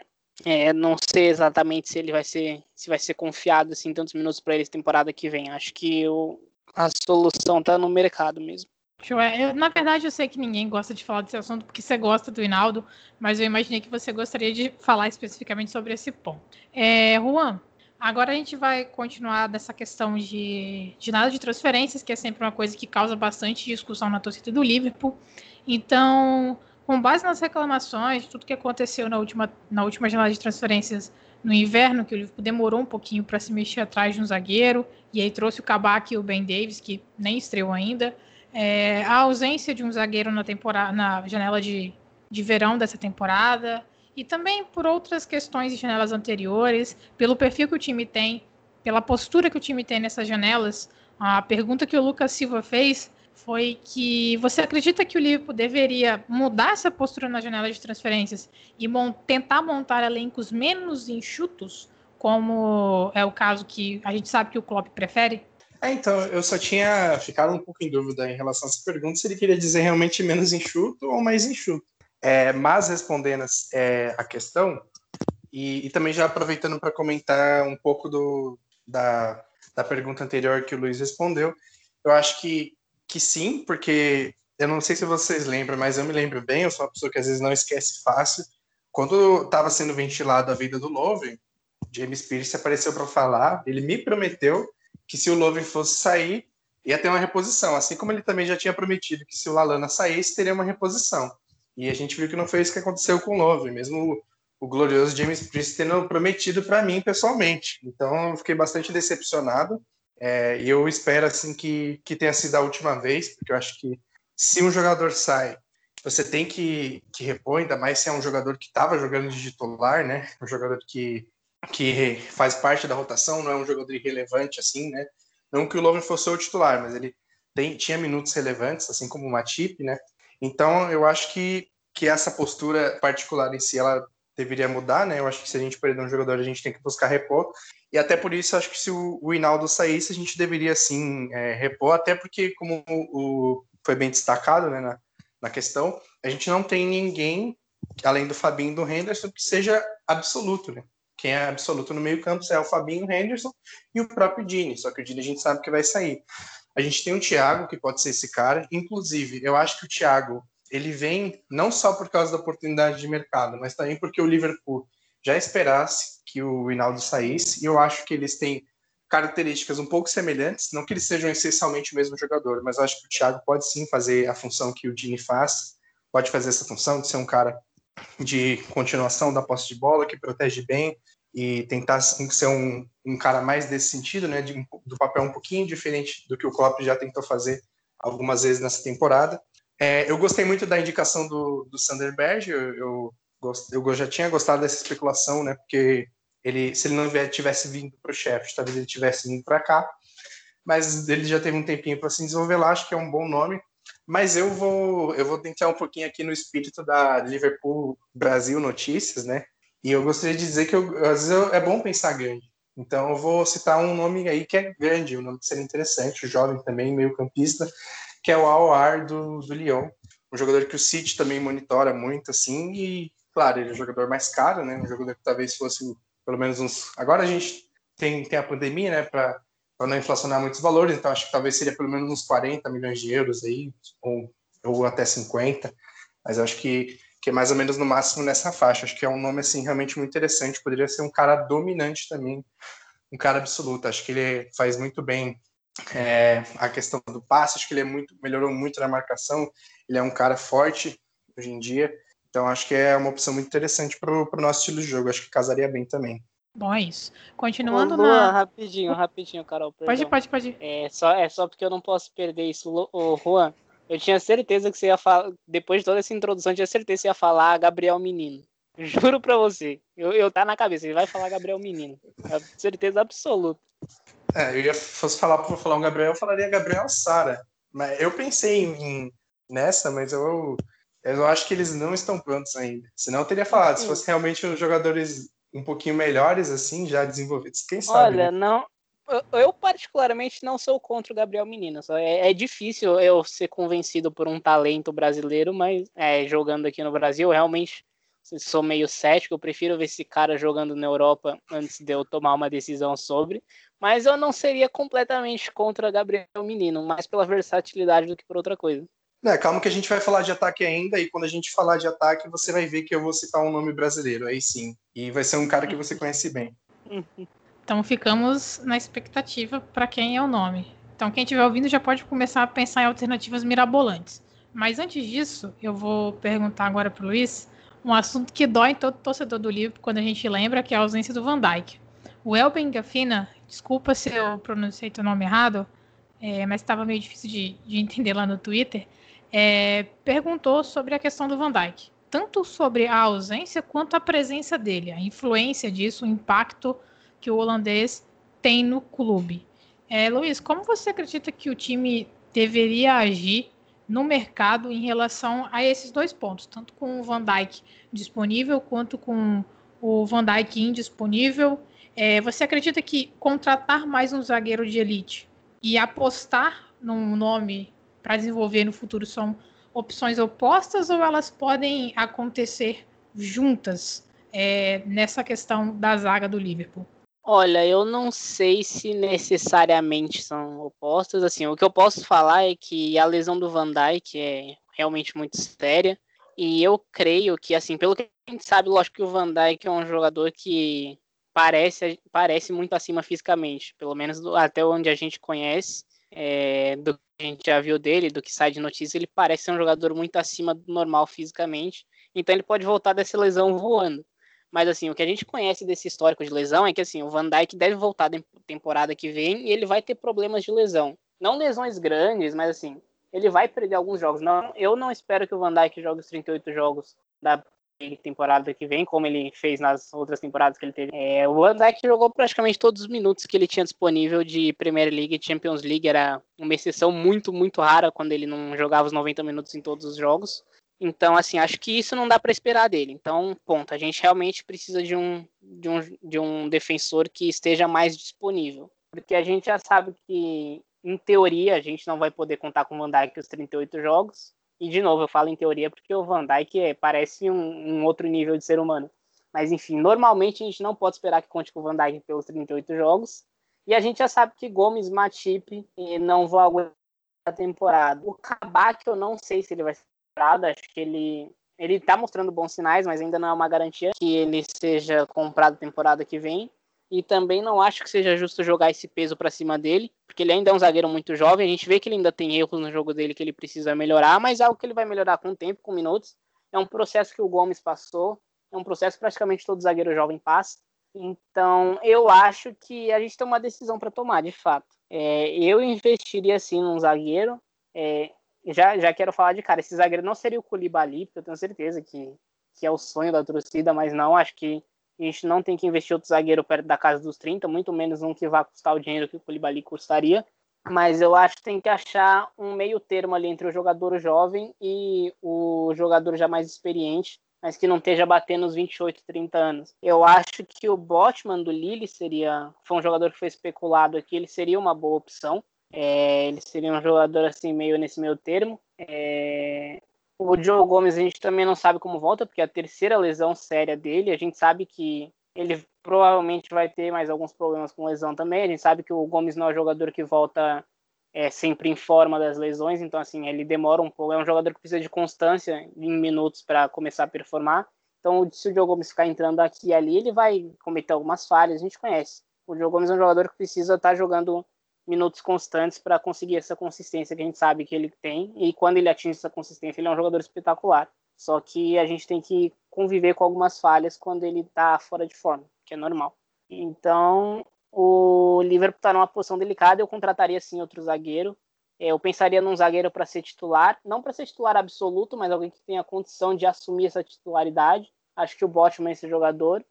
é, não sei exatamente se ele vai ser se vai ser confiado assim tantos minutos para ele temporada que vem. Acho que o, a solução está no mercado mesmo. Eu, na verdade, eu sei que ninguém gosta de falar desse assunto porque você gosta do Hinaldo, mas eu imaginei que você gostaria de falar especificamente sobre esse ponto. É, Juan, Agora a gente vai continuar dessa questão de, de nada de transferências, que é sempre uma coisa que causa bastante discussão na torcida do Liverpool. Então, com base nas reclamações, tudo que aconteceu na última, na última janela de transferências no inverno, que o Liverpool demorou um pouquinho para se mexer atrás de um zagueiro, e aí trouxe o Kabak e o Ben Davis, que nem estreou ainda. É, a ausência de um zagueiro na, temporada, na janela de, de verão dessa temporada, e também por outras questões de janelas anteriores, pelo perfil que o time tem, pela postura que o time tem nessas janelas. A pergunta que o Lucas Silva fez foi que você acredita que o Liverpool deveria mudar essa postura na janela de transferências e tentar montar elencos menos enxutos, como é o caso que a gente sabe que o Klopp prefere? É, então, eu só tinha ficado um pouco em dúvida em relação a essa pergunta, se ele queria dizer realmente menos enxuto ou mais enxuto. É, mas respondendo é, a questão, e, e, também já aproveitando para comentar um pouco do, da, da pergunta anterior que o Luiz respondeu, eu acho que, que sim, porque eu não sei se vocês lembram, mas eu me lembro bem, eu sou uma pessoa que às vezes não esquece fácil. Quando estava sendo ventilado a vida do Love, James Pierce apareceu para falar, ele me prometeu que se o Love fosse sair, ia ter uma reposição, assim como ele também já tinha prometido que se o Lalana saísse, teria uma reposição. E a gente viu que não foi isso que aconteceu com o Love, mesmo o, glorioso James Priest tendo prometido para mim pessoalmente. Então eu fiquei bastante decepcionado. É, e eu espero assim que, que tenha sido a última vez, porque eu acho que se um jogador sai, você tem que, que repor, ainda mais se é um jogador que estava jogando de titular, né? Um jogador que, que faz parte da rotação, não é um jogador irrelevante assim, né? Não que o Love fosse o titular, mas ele tem, tinha minutos relevantes, assim como o Matip, né? Então, eu acho que, que essa postura particular em si, ela deveria mudar, né? Eu acho que se a gente perder um jogador, a gente tem que buscar repor. E até por isso, acho que se o, Hinaldo saísse, a gente deveria, sim, é, repor. Até porque, como o, o, foi bem destacado né, na, na questão, a gente não tem ninguém, além do Fabinho e do Henderson, que seja absoluto, né? Quem é absoluto no meio campo é o Fabinho, o Henderson e o próprio Dini. Só que o Dini a gente sabe que vai sair. A gente tem o Thiago, que pode ser esse cara. Inclusive, eu acho que o Thiago ele vem não só por causa da oportunidade de mercado, mas também porque o Liverpool já esperasse que o Hinaldo saísse. E eu acho que eles têm características um pouco semelhantes, não que eles sejam essencialmente o mesmo jogador, mas acho que o Thiago pode sim fazer a função que o Dini faz, pode fazer essa função de ser um cara de continuação da posse de bola, que protege bem, e tentar ser um, um cara mais desse sentido, né, de, do papel um pouquinho diferente do que o Klopp já tentou fazer algumas vezes nessa temporada. É, eu gostei muito da indicação do, do Sanderberg, eu, eu, eu já tinha gostado dessa especulação, né, porque ele, se ele não tivesse vindo para o chefe, talvez ele tivesse vindo para cá, mas ele já teve um tempinho para se desenvolver lá, acho que é um bom nome. Mas eu vou eu vou tentar um pouquinho aqui no espírito da Liverpool Brasil Notícias, né? E eu gostaria de dizer que eu, às vezes é bom pensar grande. Então eu vou citar um nome aí que é grande, um nome que seria interessante, jovem também, meio campista, que é o Aouar do, do Lyon. Um jogador que o City também monitora muito, assim, e Claro, ele é um jogador mais caro, né? Um jogador que talvez fosse pelo menos uns. Agora a gente tem, tem a pandemia, né? Para não inflacionar muitos valores, então acho que talvez seria pelo menos uns 40 milhões de euros aí, ou, ou até 50. Mas acho que, que é mais ou menos no máximo nessa faixa. Acho que é um nome assim realmente muito interessante. Poderia ser um cara dominante também, um cara absoluto. Acho que ele faz muito bem é, a questão do passe. Acho que ele é muito melhorou muito na marcação. Ele é um cara forte hoje em dia. Então acho que é uma opção muito interessante para o nosso estilo de jogo. Acho que casaria bem também. Bom, é isso. Continuando Ô, Luan, na. Rapidinho, rapidinho, Carol. Pode, perdão. pode, pode. É só, é só porque eu não posso perder isso. Ô, Juan, eu tinha certeza que você ia falar. Depois de toda essa introdução, eu tinha certeza que você ia falar Gabriel Menino. Juro pra você. Eu, eu tá na cabeça, ele vai falar Gabriel Menino. É certeza absoluta. É, eu ia fosse falar para falar um Gabriel, eu falaria Gabriel Sara. Mas eu pensei em, nessa, mas eu eu acho que eles não estão prontos ainda. Senão eu teria falado, se fosse realmente os jogadores um pouquinho melhores assim, já desenvolvidos, quem sabe. Olha, né? não. eu- Eu, particularmente, não sou contra o Gabriel Menino. É, é difícil eu ser convencido por um talento brasileiro, mas é, jogando aqui no Brasil, realmente sou meio cético. Eu prefiro ver esse cara jogando na Europa antes de eu tomar uma decisão sobre. Mas eu não seria completamente contra Gabriel Menino, mais pela versatilidade do que por outra coisa. Não, calma que a gente vai falar de ataque ainda, e quando a gente falar de ataque, você vai ver que eu vou citar um nome brasileiro, aí sim. E vai ser um cara que você conhece bem. Então ficamos na expectativa para quem é o nome. Então quem estiver ouvindo já pode começar a pensar em alternativas mirabolantes. Mas antes disso, eu vou perguntar agora para o Luiz um assunto que dói todo torcedor do livro quando a gente lembra, que é a ausência do Van Dijk. O Elben Gafina, desculpa se eu pronunciei teu nome errado, é, mas estava meio difícil de, de entender lá no Twitter, é, perguntou sobre a questão do Van Dijk. Tanto sobre a ausência quanto a presença dele, a influência disso, o impacto que o holandês tem no clube. É, Luiz, como você acredita que o time deveria agir no mercado em relação a esses dois pontos, tanto com o Van Dijk disponível quanto com o Van Dijk indisponível? É, você acredita que contratar mais um zagueiro de elite e apostar num nome para desenvolver no futuro são opções opostas ou elas podem acontecer juntas é, nessa questão da zaga do Liverpool? Olha, eu não sei se necessariamente são opostas. Assim, o que eu posso falar é que a lesão do Van Dijk é realmente muito séria. E eu creio que, assim, pelo que a gente sabe, lógico que o Van Dijk é um jogador que parece, parece muito acima fisicamente, pelo menos até onde a gente conhece, é, do que a gente já viu dele, do que sai de notícia, ele parece ser um jogador muito acima do normal fisicamente. Então ele pode voltar dessa lesão voando. Mas assim, o que a gente conhece desse histórico de lesão é que assim, o Van Dijk deve voltar da temporada que vem e ele vai ter problemas de lesão. Não lesões grandes, mas assim, ele vai perder alguns jogos. Não, eu não espero que o Van Dijk jogue os 38 jogos da temporada que vem, como ele fez nas outras temporadas que ele teve. É, o Van Dijk jogou praticamente todos os minutos que ele tinha disponível de Premier League e Champions League. Era uma exceção muito, muito rara quando ele não jogava os 90 minutos em todos os jogos. Então, assim, acho que isso não dá para esperar dele. Então, ponto. A gente realmente precisa de um, de, um, de um defensor que esteja mais disponível. Porque a gente já sabe que, em teoria, a gente não vai poder contar com o Van Dijk os 38 jogos. E, de novo, eu falo em teoria porque o Van Dijk é, parece um, um outro nível de ser humano. Mas, enfim, normalmente a gente não pode esperar que conte com o Van Dijk pelos 38 jogos. E a gente já sabe que Gomes, Matip não vão aguentar a temporada. O Kabak, eu não sei se ele vai ser temporada, acho que ele ele tá mostrando bons sinais, mas ainda não é uma garantia que ele seja comprado temporada que vem. E também não acho que seja justo jogar esse peso para cima dele, porque ele ainda é um zagueiro muito jovem. A gente vê que ele ainda tem erros no jogo dele que ele precisa melhorar, mas é algo que ele vai melhorar com o tempo, com minutos. É um processo que o Gomes passou, é um processo que praticamente todo zagueiro jovem passa. Então, eu acho que a gente tem uma decisão para tomar, de fato. É, eu investiria sim num zagueiro. É, já, já quero falar de cara, esse zagueiro não seria o Koulibaly, porque eu tenho certeza que, que é o sonho da torcida, mas não, acho que a gente não tem que investir outro zagueiro perto da casa dos 30, muito menos um que vá custar o dinheiro que o Koulibaly custaria. Mas eu acho que tem que achar um meio termo ali entre o jogador jovem e o jogador já mais experiente, mas que não esteja batendo os 28, 30 anos. Eu acho que o Botman do Lille seria, foi um jogador que foi especulado aqui, ele seria uma boa opção. É, ele seria um jogador assim meio nesse meio termo. É, O Joe Gomes a gente também não sabe como volta, porque é a terceira lesão séria dele. A gente sabe que ele provavelmente vai ter mais alguns problemas com lesão também. A gente sabe que o Gomes não é um jogador que volta é, sempre em forma das lesões, então assim, ele demora um pouco. É um jogador que precisa de constância em minutos para começar a performar. Então, se o Joe Gomes ficar entrando aqui e ali, ele vai cometer algumas falhas, a gente conhece. O Joe Gomes é um jogador que precisa estar tá jogando minutos constantes para conseguir essa consistência que a gente sabe que ele tem. E quando ele atinge essa consistência, ele é um jogador espetacular. Só que a gente tem que conviver com algumas falhas quando ele está fora de forma, que é normal. Então, o Liverpool está numa posição delicada. Eu contrataria sim outro zagueiro. É, eu pensaria num zagueiro para ser titular, não para ser titular absoluto, mas alguém que tenha condição de assumir essa titularidade. Acho que o Botman é esse jogador.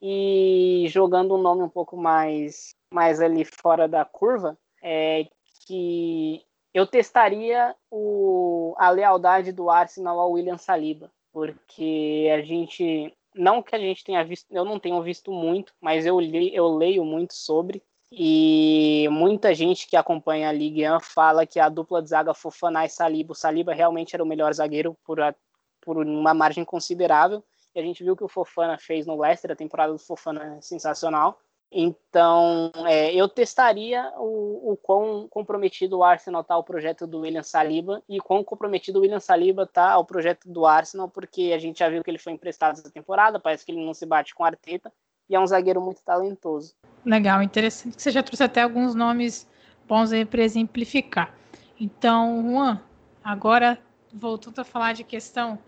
E jogando um nome um pouco mais, mais ali fora da curva, é que eu testaria o, a lealdade do Arsenal ao William Saliba, porque a gente não que a gente tenha visto, eu não tenho visto muito, mas eu, li, eu leio muito sobre e muita gente que acompanha a Ligue 1 fala que a dupla de zaga Fofana e Saliba, o Saliba realmente era o melhor zagueiro por, a, por uma margem considerável. E a gente viu que o Fofana fez no Leicester, a temporada do Fofana é sensacional. Então, é, eu testaria o, o quão comprometido o Arsenal está ao projeto do William Saliba e quão comprometido o William Saliba está ao projeto do Arsenal, porque a gente já viu que ele foi emprestado essa temporada, parece que ele não se bate com a Arteta e é um zagueiro muito talentoso. Legal, interessante que você já trouxe até alguns nomes bons aí para exemplificar. Então, Juan, agora voltando a falar de questão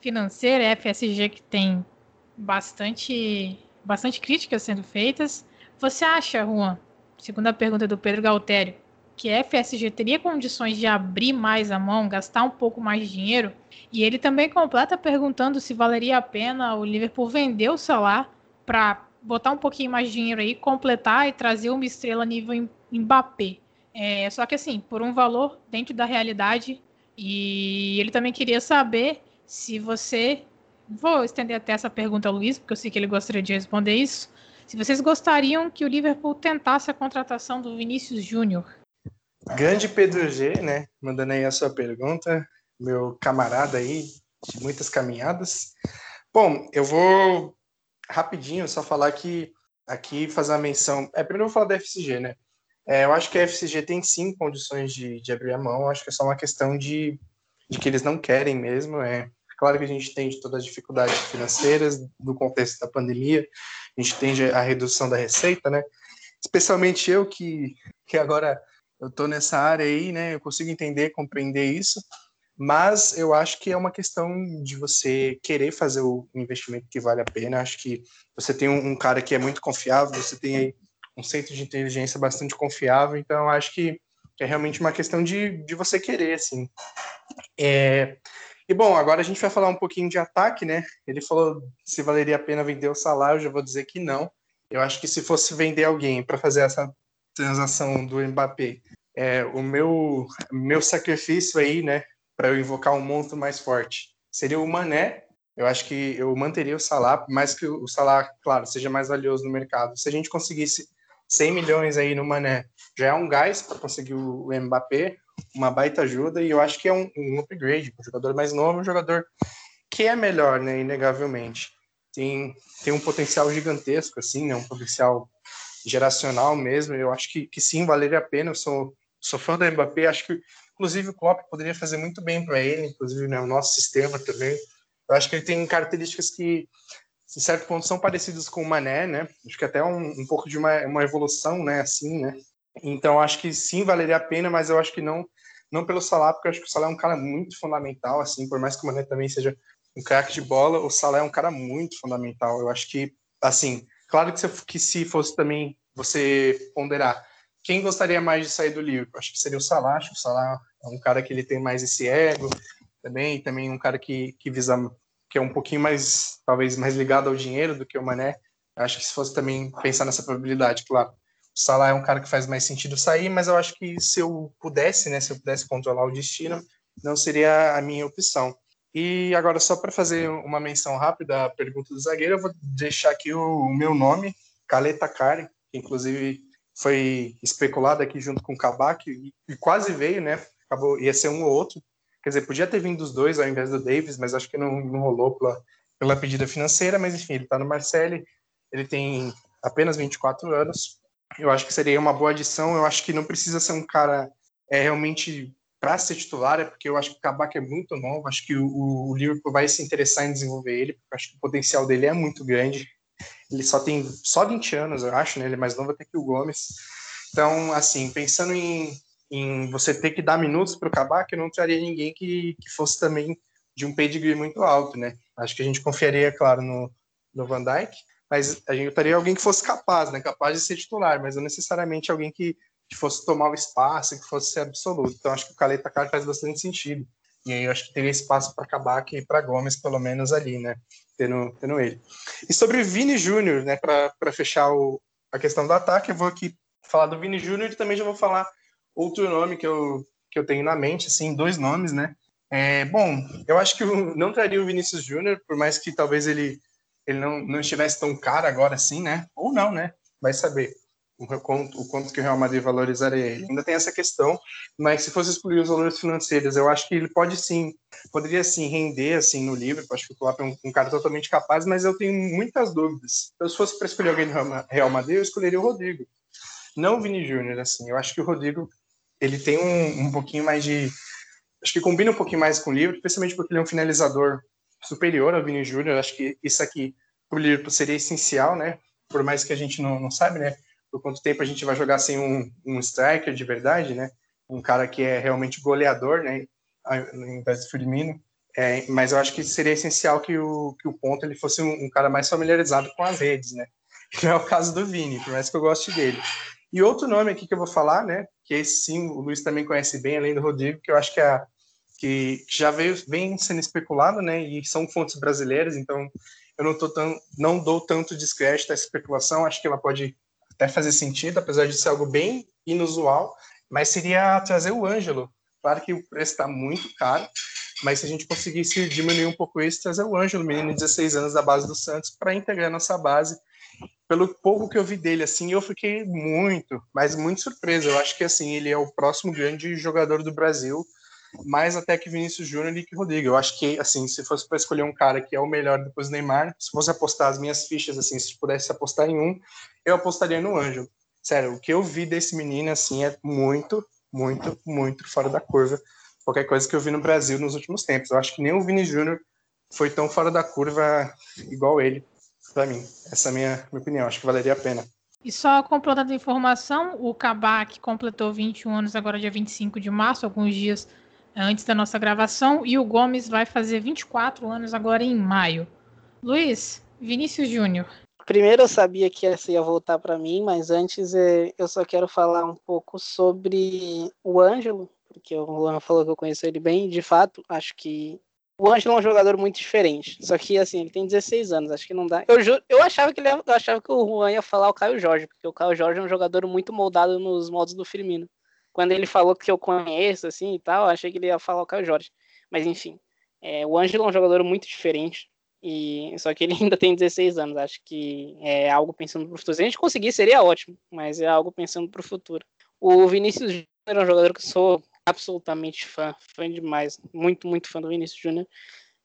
financeira, FSG que tem bastante, bastante críticas sendo feitas. Você acha, Juan, segundo a pergunta do Pedro Galtério, que a FSG teria condições de abrir mais a mão, gastar um pouco mais de dinheiro? E ele também completa perguntando se valeria a pena o Liverpool vender o Salah para botar um pouquinho mais de dinheiro aí, completar e trazer uma estrela nível Mbappé. É, só que assim, por um valor dentro da realidade. E ele também queria saber se você. Vou estender até essa pergunta ao Luiz, porque eu sei que ele gostaria de responder isso. Se vocês gostariam que o Liverpool tentasse a contratação do Vinícius Júnior. Grande Pedro G, né? Mandando aí a sua pergunta, meu camarada aí, de muitas caminhadas. Bom, eu vou rapidinho só falar que aqui fazer uma menção. É, primeiro eu vou falar da FCG, né? É, eu acho que a FCG tem sim condições de, de abrir a mão, acho que é só uma questão de, de que eles não querem mesmo. É, Claro que a gente entende todas as dificuldades financeiras do contexto da pandemia, a gente entende a redução da receita, né? Especialmente eu que, que agora eu estou nessa área aí, né? Eu consigo entender, compreender isso, mas eu acho que é uma questão de você querer fazer o investimento que vale a pena. Acho que você tem um, um cara que é muito confiável, você tem aí um centro de inteligência bastante confiável, então acho que é realmente uma questão de, de você querer, assim. É, e bom, agora a gente vai falar um pouquinho de ataque, né? Ele falou se valeria a pena vender o salário, eu já vou dizer que não. Eu acho que se fosse vender alguém para fazer essa transação do Mbappé, é, o meu, meu sacrifício aí, né, para eu invocar um monstro mais forte, seria o Mané. Eu acho que eu manteria o Salah, mais que o Salah, claro, seja mais valioso no mercado. Se a gente conseguisse 100 milhões aí no Mané, já é um gás para conseguir o Mbappé uma baita ajuda e eu acho que é um, um upgrade, um jogador mais novo, um jogador que é melhor, né, inegavelmente. Tem, tem um potencial gigantesco, assim, né, um potencial geracional mesmo, eu acho que, que sim, valeria a pena, eu sou, sou fã do Mbappé, acho que inclusive o Klopp poderia fazer muito bem para ele, inclusive né, o nosso sistema também, eu acho que ele tem características que, em certo ponto, são parecidas com o Mané, né, acho que até um, um pouco de uma, uma evolução, né, assim, né, então acho que sim valeria a pena, mas eu acho que não não pelo Salah, porque eu acho que o Salah é um cara muito fundamental, assim, por mais que o Mané também seja um craque de bola, o Salah é um cara muito fundamental. Eu acho que, assim, claro que se, que se fosse também você ponderar quem gostaria mais de sair do Liverpool, acho que seria o Salah, acho que o Salah é um cara que ele tem mais esse ego também, também um cara que, que visa, que é um pouquinho mais, talvez, mais ligado ao dinheiro do que o Mané. Acho que se fosse também pensar nessa probabilidade, claro. Salah é um cara que faz mais sentido sair, mas eu acho que se eu pudesse, né, se eu pudesse controlar o destino, não seria a minha opção. E agora, só para fazer uma menção rápida à pergunta do zagueiro, eu vou deixar aqui o, meu nome, Caleta Kari, que inclusive foi especulado aqui junto com o Kabak, e, e, quase veio, né? Acabou, ia ser um ou outro, Quer dizer, podia ter vindo os dois ao invés do Davis, mas acho que não, não rolou pela, pela pedida financeira. Mas enfim, ele está no Marseille, ele tem apenas 24 anos. Eu acho que seria uma boa adição. Eu acho que não precisa ser um cara é, realmente para ser titular, é porque eu acho que o Kabak é muito novo. Acho que o, o Liverpool vai se interessar em desenvolver ele, porque acho que o potencial dele é muito grande. Ele só tem só 20 anos, eu acho, né? Ele é mais novo até que o Gomes. Então, assim, pensando em, em você ter que dar minutos para o Kabak, eu não traria ninguém que, que fosse também de um pedigree muito alto, né? Acho que a gente confiaria, claro, no, no Van Dijk, mas a gente teria alguém que fosse capaz, né? Capaz de ser titular, mas não necessariamente alguém que, que fosse tomar o espaço, que fosse ser absoluto. Então acho que o Caleta Car faz bastante sentido. E aí eu acho que teria espaço para acabar e para Gomes, pelo menos ali, né? Tendo, tendo ele. E sobre o Vini Júnior, né? Para fechar o, a questão do ataque, eu vou aqui falar do Vini Júnior e também já vou falar outro nome que eu, que eu tenho na mente, assim, dois nomes, né? É, bom, eu acho que eu não traria o Vinícius Júnior, por mais que talvez ele ele não, não estivesse tão caro agora assim, né? Ou não, né? Vai saber o quanto, o quanto que o Real Madrid valorizaria ele. Ainda tem essa questão, mas se fosse excluir os valores financeiros, eu acho que ele pode sim, poderia sim render assim no livro. Acho que o Klopp é um, um, cara totalmente capaz, mas eu tenho muitas dúvidas. Então, se fosse para escolher alguém do Real Madrid, eu escolheria o Rodrigo, não o Vini Júnior. Assim, eu acho que o Rodrigo ele tem um, um pouquinho mais de, acho que combina um pouquinho mais com o livro, especialmente porque ele é um finalizador superior ao Vini Júnior. Acho que isso aqui para o Liverpool seria essencial, né? Por mais que a gente não, não sabe, né? Por quanto tempo a gente vai jogar sem um, um striker de verdade, né? Um cara que é realmente goleador, né? Ao invés do Firmino. É, mas eu acho que seria essencial que o, que o ponto ele fosse um, um, cara mais familiarizado com as redes, né? Não é o caso do Vini, por mais que eu goste dele. E outro nome aqui que eu vou falar, né? Que esse sim o Luiz também conhece bem, além do Rodrigo, que eu acho que é a, que já veio vem sendo especulado, né? E são fontes brasileiras, então eu não, tão, não dou tanto descrédito essa especulação. Acho que ela pode até fazer sentido, apesar de ser algo bem inusual. Mas seria trazer o Ângelo. Claro que o preço está muito caro, mas se a gente conseguisse diminuir um pouco isso, trazer o Ângelo, menino de 16 anos da base do Santos, para integrar nossa base. Pelo pouco que eu vi dele, assim, eu fiquei muito, mas muito surpreso. Eu acho que assim ele é o próximo grande jogador do Brasil mais até que Vinícius Júnior e que Rodrigo. Eu acho que, assim, se fosse para escolher um cara que é o melhor depois do Neymar, se fosse apostar as minhas fichas, assim, se pudesse apostar em um, eu apostaria no Ângelo. Sério, o que eu vi desse menino, assim, é muito, muito, muito fora da curva. Qualquer coisa que eu vi no Brasil nos últimos tempos. Eu acho que nem o Vini Júnior foi tão fora da curva igual ele, para mim. Essa é a minha, minha opinião. Acho que valeria a pena. E só completando a informação, o Kabak completou 21 anos agora dia 25 de março, alguns dias antes da nossa gravação, e o Gomes vai fazer 24 anos agora em maio. Luiz, Vinícius Júnior. Primeiro eu sabia que essa ia voltar para mim, mas antes é, eu só quero falar um pouco sobre o Ângelo, porque o Luan falou que eu conheço ele bem, de fato, acho que o Ângelo é um jogador muito diferente. Só que, assim, ele tem 16 anos, acho que não dá. Eu, eu, achava, que ele, eu achava que o Juan ia falar o Caio Jorge, porque o Caio Jorge é um jogador muito moldado nos modos do Firmino quando ele falou que eu conheço, assim, e tal, achei que ele ia falar o Caio Jorge. Mas, enfim, é, o Ângelo é um jogador muito diferente, e só que ele ainda tem 16 anos. Acho que é algo pensando para o futuro. Se a gente conseguir, seria ótimo, mas é algo pensando para o futuro. O Vinícius Júnior é um jogador que sou absolutamente fã, fã demais, muito, muito fã do Vinícius Júnior.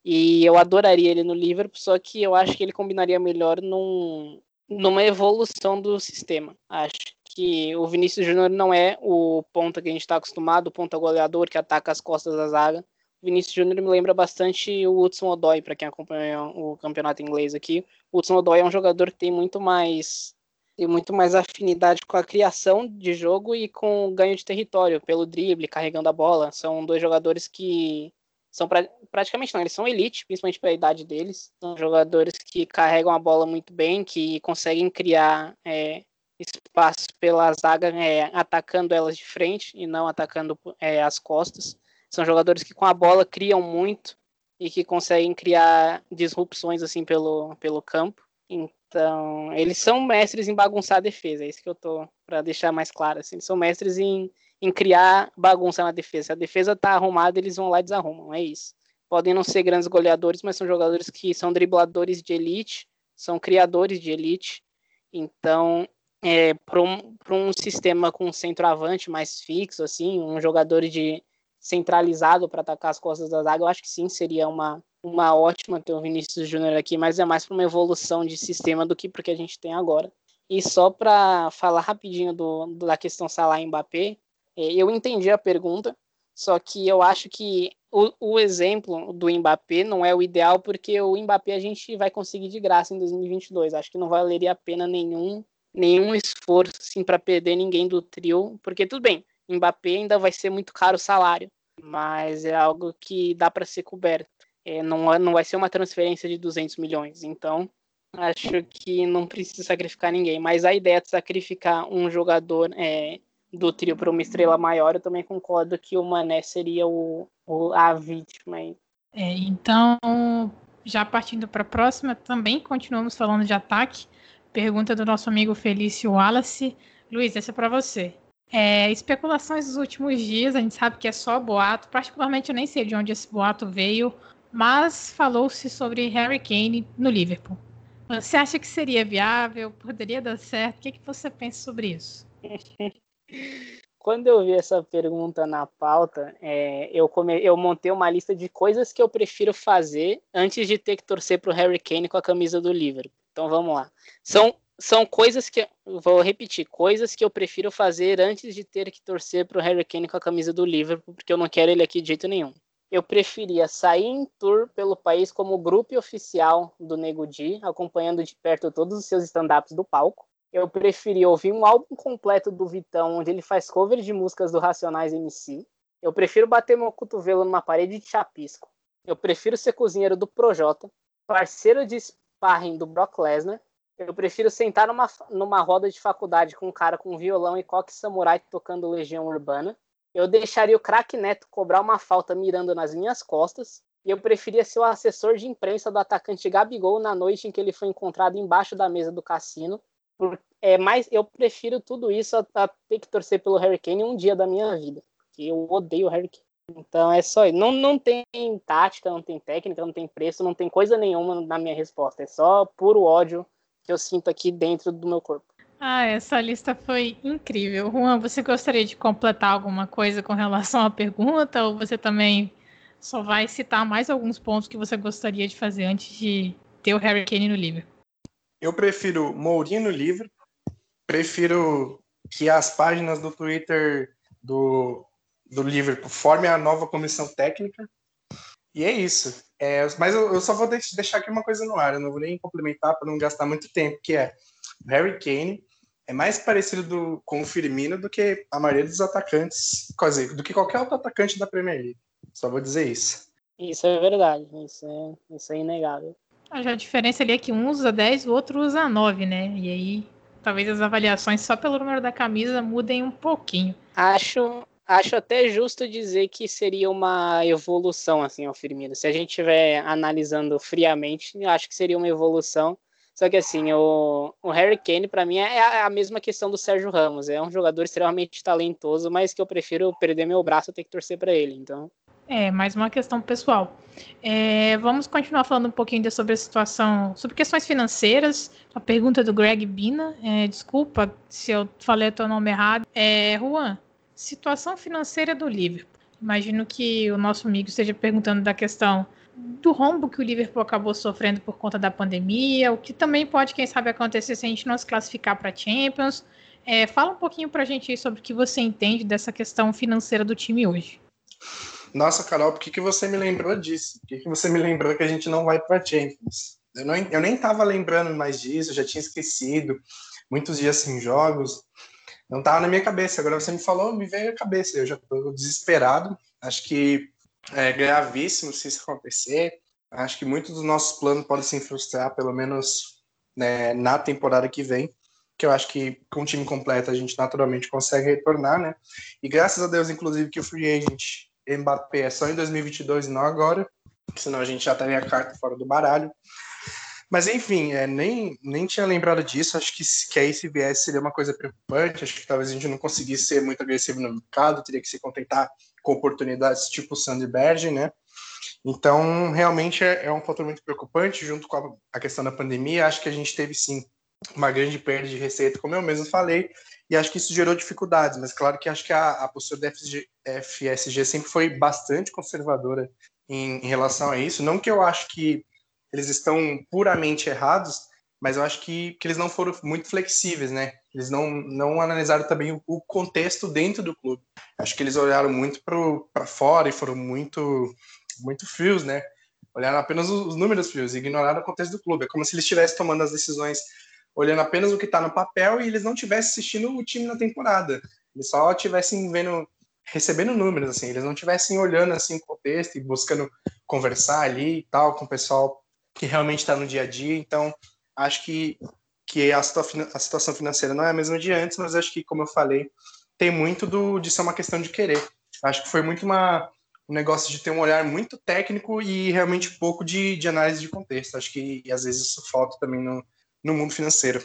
E eu adoraria ele no Liverpool, só que eu acho que ele combinaria melhor num, numa evolução do sistema. Acho que o Vinícius Júnior não é o ponta que a gente está acostumado, o ponta goleador que ataca as costas da zaga. O Vinícius Júnior me lembra bastante o Hudson Odoi, para quem acompanha o campeonato inglês aqui. O Hudson Odoi é um jogador que tem muito mais tem muito mais afinidade com a criação de jogo e com o ganho de território, pelo drible, carregando a bola. São dois jogadores que são pra, praticamente não, eles são elite, principalmente pela idade deles. São jogadores que carregam a bola muito bem, que conseguem criar é, espaço pela zaga é, atacando elas de frente e não atacando é, as costas. São jogadores que com a bola criam muito e que conseguem criar disrupções assim pelo, pelo campo. Então, eles são mestres em bagunçar a defesa, é isso que eu tô para deixar mais claro. Assim, eles são mestres em, em criar bagunça na defesa. Se a defesa tá arrumada, eles vão lá e desarrumam, é isso. Podem não ser grandes goleadores, mas são jogadores que são dribladores de elite, são criadores de elite. Então, é, para um, um sistema com centroavante mais fixo, assim, um jogador de centralizado para atacar as costas da zaga, eu acho que sim, seria uma, uma ótima ter o Vinícius Júnior aqui, mas é mais para uma evolução de sistema do que porque a gente tem agora. E só para falar rapidinho do, da questão Salah e Mbappé, é, eu entendi a pergunta, só que eu acho que o, o, exemplo do Mbappé não é o ideal, porque o Mbappé a gente vai conseguir de graça em 2022. Acho que não valeria a pena nenhum, nenhum esforço assim, para perder ninguém do trio, porque tudo bem, Mbappé ainda vai ser muito caro o salário, mas é algo que dá para ser coberto. É, não, é, não vai ser uma transferência de 200 milhões, então acho que não precisa sacrificar ninguém. Mas a ideia de sacrificar um jogador é, do trio para uma estrela maior, eu também concordo que o Mané seria o, o a vítima. É, então, já partindo para a próxima, também continuamos falando de ataque. Pergunta do nosso amigo Felício Wallace. Luiz, essa é para você. É, especulações dos últimos dias, a gente sabe que é só boato. Particularmente, eu nem sei de onde esse boato veio, mas falou-se sobre Harry Kane no Liverpool. Você acha que seria viável? Poderia dar certo? O que, que você pensa sobre isso? Quando eu vi essa pergunta na pauta, é, eu, come... eu montei uma lista de coisas que eu prefiro fazer antes de ter que torcer para o Harry Kane com a camisa do Liverpool. Então vamos lá. São são coisas que, vou repetir, coisas que eu prefiro fazer antes de ter que torcer para o Harry Kane com a camisa do Liverpool, porque eu não quero ele aqui de jeito nenhum. Eu preferia sair em tour pelo país como grupo oficial do Nego Di, acompanhando de perto todos os seus stand-ups do palco. Eu preferia ouvir um álbum completo do Vitão, onde ele faz covers de músicas do Racionais MC. Eu prefiro bater meu cotovelo numa parede de chapisco. Eu prefiro ser cozinheiro do Projota, parceiro de sparring do Brock Lesnar eu prefiro sentar numa, numa roda de faculdade com um cara com violão e coque samurai tocando Legião Urbana. Eu deixaria o craque Neto cobrar uma falta mirando nas minhas costas. E eu preferia ser o assessor de imprensa do atacante Gabigol na noite em que ele foi encontrado embaixo da mesa do cassino. É, mas eu prefiro tudo isso a, a, ter que torcer pelo Harry Kane um dia da minha vida. Porque eu odeio o Harry Kane. Então é só isso. Não, não tem tática, não tem técnica, não tem preço, não tem coisa nenhuma na minha resposta. É só puro ódio que eu sinto aqui dentro do meu corpo. Ah, essa lista foi incrível. Juan, você gostaria de completar alguma coisa com relação à pergunta ou você também só vai citar mais alguns pontos que você gostaria de fazer antes de ter o Harry Kane no livro? Eu prefiro Mourinho no livro, prefiro que as páginas do Twitter do, do Liverpool formem a nova comissão técnica. E é isso. É, mas eu, eu, só vou deixar aqui uma coisa no ar, eu não vou nem complementar para não gastar muito tempo, que é o Harry Kane é mais parecido do, com o Firmino do que a maioria dos atacantes, quer dizer, do que qualquer outro atacante da Premier League. Só vou dizer isso. Isso é verdade, isso é, isso é inegável. A diferença ali é que um usa 10, o outro usa 9, né? E aí talvez as avaliações só pelo número da camisa mudem um pouquinho. Acho, acho até justo dizer que seria uma evolução assim ao Firmino. Se a gente estiver analisando friamente, acho que seria uma evolução. Só que assim, o, o Harry Kane para mim é a, mesma questão do Sérgio Ramos. É um jogador extremamente talentoso, mas que eu prefiro perder meu braço e ter que torcer para ele. Então. É, mais uma questão pessoal. É, vamos continuar falando um pouquinho sobre a situação, sobre questões financeiras. A pergunta do Greg Bina. É, desculpa se eu falei o teu nome errado. É, Juan, situação financeira do Liverpool. Imagino que o nosso amigo esteja perguntando da questão do rombo que o Liverpool acabou sofrendo por conta da pandemia, o que também pode, quem sabe, acontecer se a gente não se classificar para Champions. É, fala um pouquinho para a gente sobre o que você entende dessa questão financeira do time hoje. Nossa, Carol, por que, que você me lembrou disso? Por que, que você me lembrou que a gente não vai para Champions? Eu, não, eu nem estava lembrando mais disso, já tinha esquecido. Muitos dias sem jogos não estava na minha cabeça. Agora você me falou, me veio a cabeça. Eu já estou desesperado. Acho que é gravíssimo se isso acontecer. Acho que muitos dos nossos planos podem se frustrar, pelo menos né, na temporada que vem. Que eu acho que com o time completo a gente naturalmente consegue retornar, né? E graças a Deus, inclusive, que o free agent Mbappé é só em 2022 e não agora, senão a gente já estaria a carta fora do baralho. Mas enfim, é, nem, nem tinha lembrado disso. Acho que, que aí se viesse seria uma coisa preocupante. Acho que talvez a gente não conseguisse ser muito agressivo no mercado, teria que se contentar com oportunidades tipo o Sandberg, né? Então, realmente é, é, um fator muito preocupante, junto com a, a, questão da pandemia. Acho que a gente teve sim uma grande perda de receita, como eu mesmo falei, e acho que isso gerou dificuldades, mas claro que acho que a, a postura da FSG, FSG, sempre foi bastante conservadora em, em, relação a isso. Não que eu acho que eles estão puramente errados, mas eu acho que, que eles não foram muito flexíveis, né? Eles não, não analisaram também o, o contexto dentro do clube. Acho que eles olharam muito para fora e foram muito, muito frios, né? Olharam apenas os números frios ignoraram o contexto do clube. É como se eles estivessem tomando as decisões olhando apenas o que está no papel e eles não estivessem assistindo o time na temporada. Eles só estivessem vendo, recebendo números, assim. Eles não estivessem olhando assim o contexto e buscando conversar ali e tal com o pessoal que realmente está no dia a dia. Então, acho que, que a, a situação financeira não é a mesma de antes, mas acho que, como eu falei, tem muito do, de ser uma questão de querer. Acho que foi muito uma, um negócio de ter um olhar muito técnico e realmente pouco de, de análise de contexto. Acho que às vezes isso falta também no, no mundo financeiro.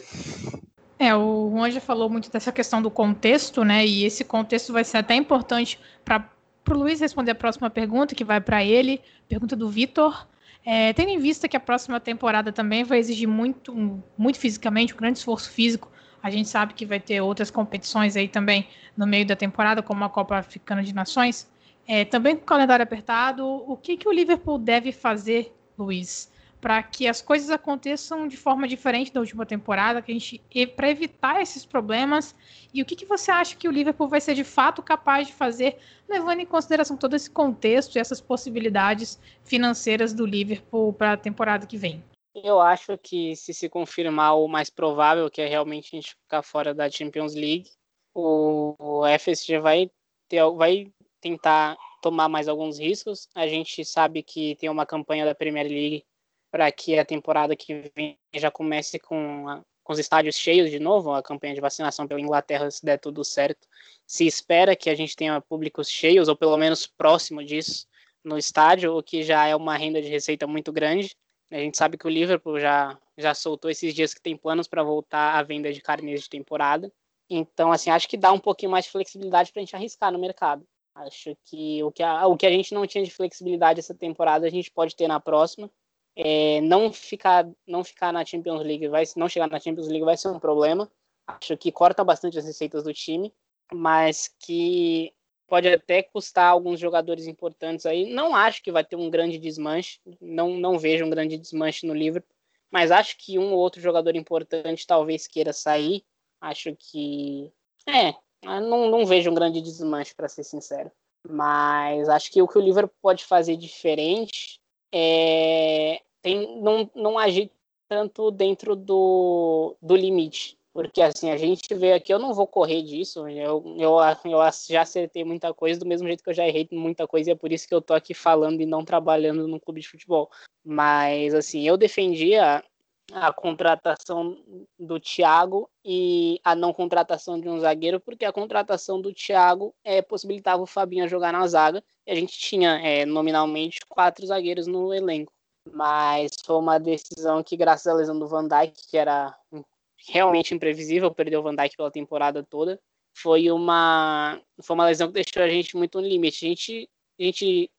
É, o Juan já falou muito dessa questão do contexto, né? E esse contexto vai ser até importante para o Luiz responder a próxima pergunta, que vai para ele, pergunta do Vitor. É, tendo em vista que a próxima temporada também vai exigir muito, muito fisicamente, um grande esforço físico, a gente sabe que vai ter outras competições aí também no meio da temporada, como a Copa Africana de Nações. É, também com o calendário apertado, o que, que o Liverpool deve fazer, Luiz, para que as coisas aconteçam de forma diferente da última temporada, que a gente para evitar esses problemas. E o que, que você acha que o Liverpool vai ser de fato capaz de fazer, levando em consideração todo esse contexto e essas possibilidades financeiras do Liverpool para a temporada que vem? Eu acho que se se confirmar o mais provável, que é realmente a gente ficar fora da Champions League, o, FSG vai ter, vai tentar tomar mais alguns riscos. A gente sabe que tem uma campanha da Premier League para que a temporada que vem já comece com, a, com os estádios cheios de novo, a campanha de vacinação pela Inglaterra, se der tudo certo. Se espera que a gente tenha públicos cheios, ou pelo menos próximo disso, no estádio, o que já é uma renda de receita muito grande. A gente sabe que o Liverpool já, já soltou esses dias que tem planos para voltar à venda de carnes de temporada. Então, assim, acho que dá um pouquinho mais de flexibilidade para a gente arriscar no mercado. Acho que o que, a, o que a gente não tinha de flexibilidade essa temporada, a gente pode ter na próxima é, não ficar não ficar na Champions League vai não chegar na Champions League vai ser um problema. Acho que corta bastante as receitas do time mas que pode até custar alguns jogadores importantes aí. Não acho que vai ter um grande desmanche não não vejo um grande desmanche no Liverpool mas acho que um ou outro jogador importante talvez queira sair. Acho que é não, não vejo um grande desmanche para ser sincero. Mas acho que o que o Liverpool pode fazer diferente é, tem, não, não agir tanto dentro do, do limite. Porque assim, a gente vê aqui, eu não vou correr disso, eu, eu, eu já acertei muita coisa, do mesmo jeito que eu já errei muita coisa, e é por isso que eu tô aqui falando e não trabalhando no clube de futebol. Mas assim, eu defendia a contratação do Thiago e a não contratação de um zagueiro, porque a contratação do Thiago é, possibilitava o Fabinho jogar na zaga, e a gente tinha é, nominalmente quatro zagueiros no elenco. Mas foi uma decisão que, graças à lesão do Van Dijk, que era realmente imprevisível, perdeu o Van Dijk pela temporada toda, foi uma, foi uma lesão que deixou a gente muito no limite. A gente a gente,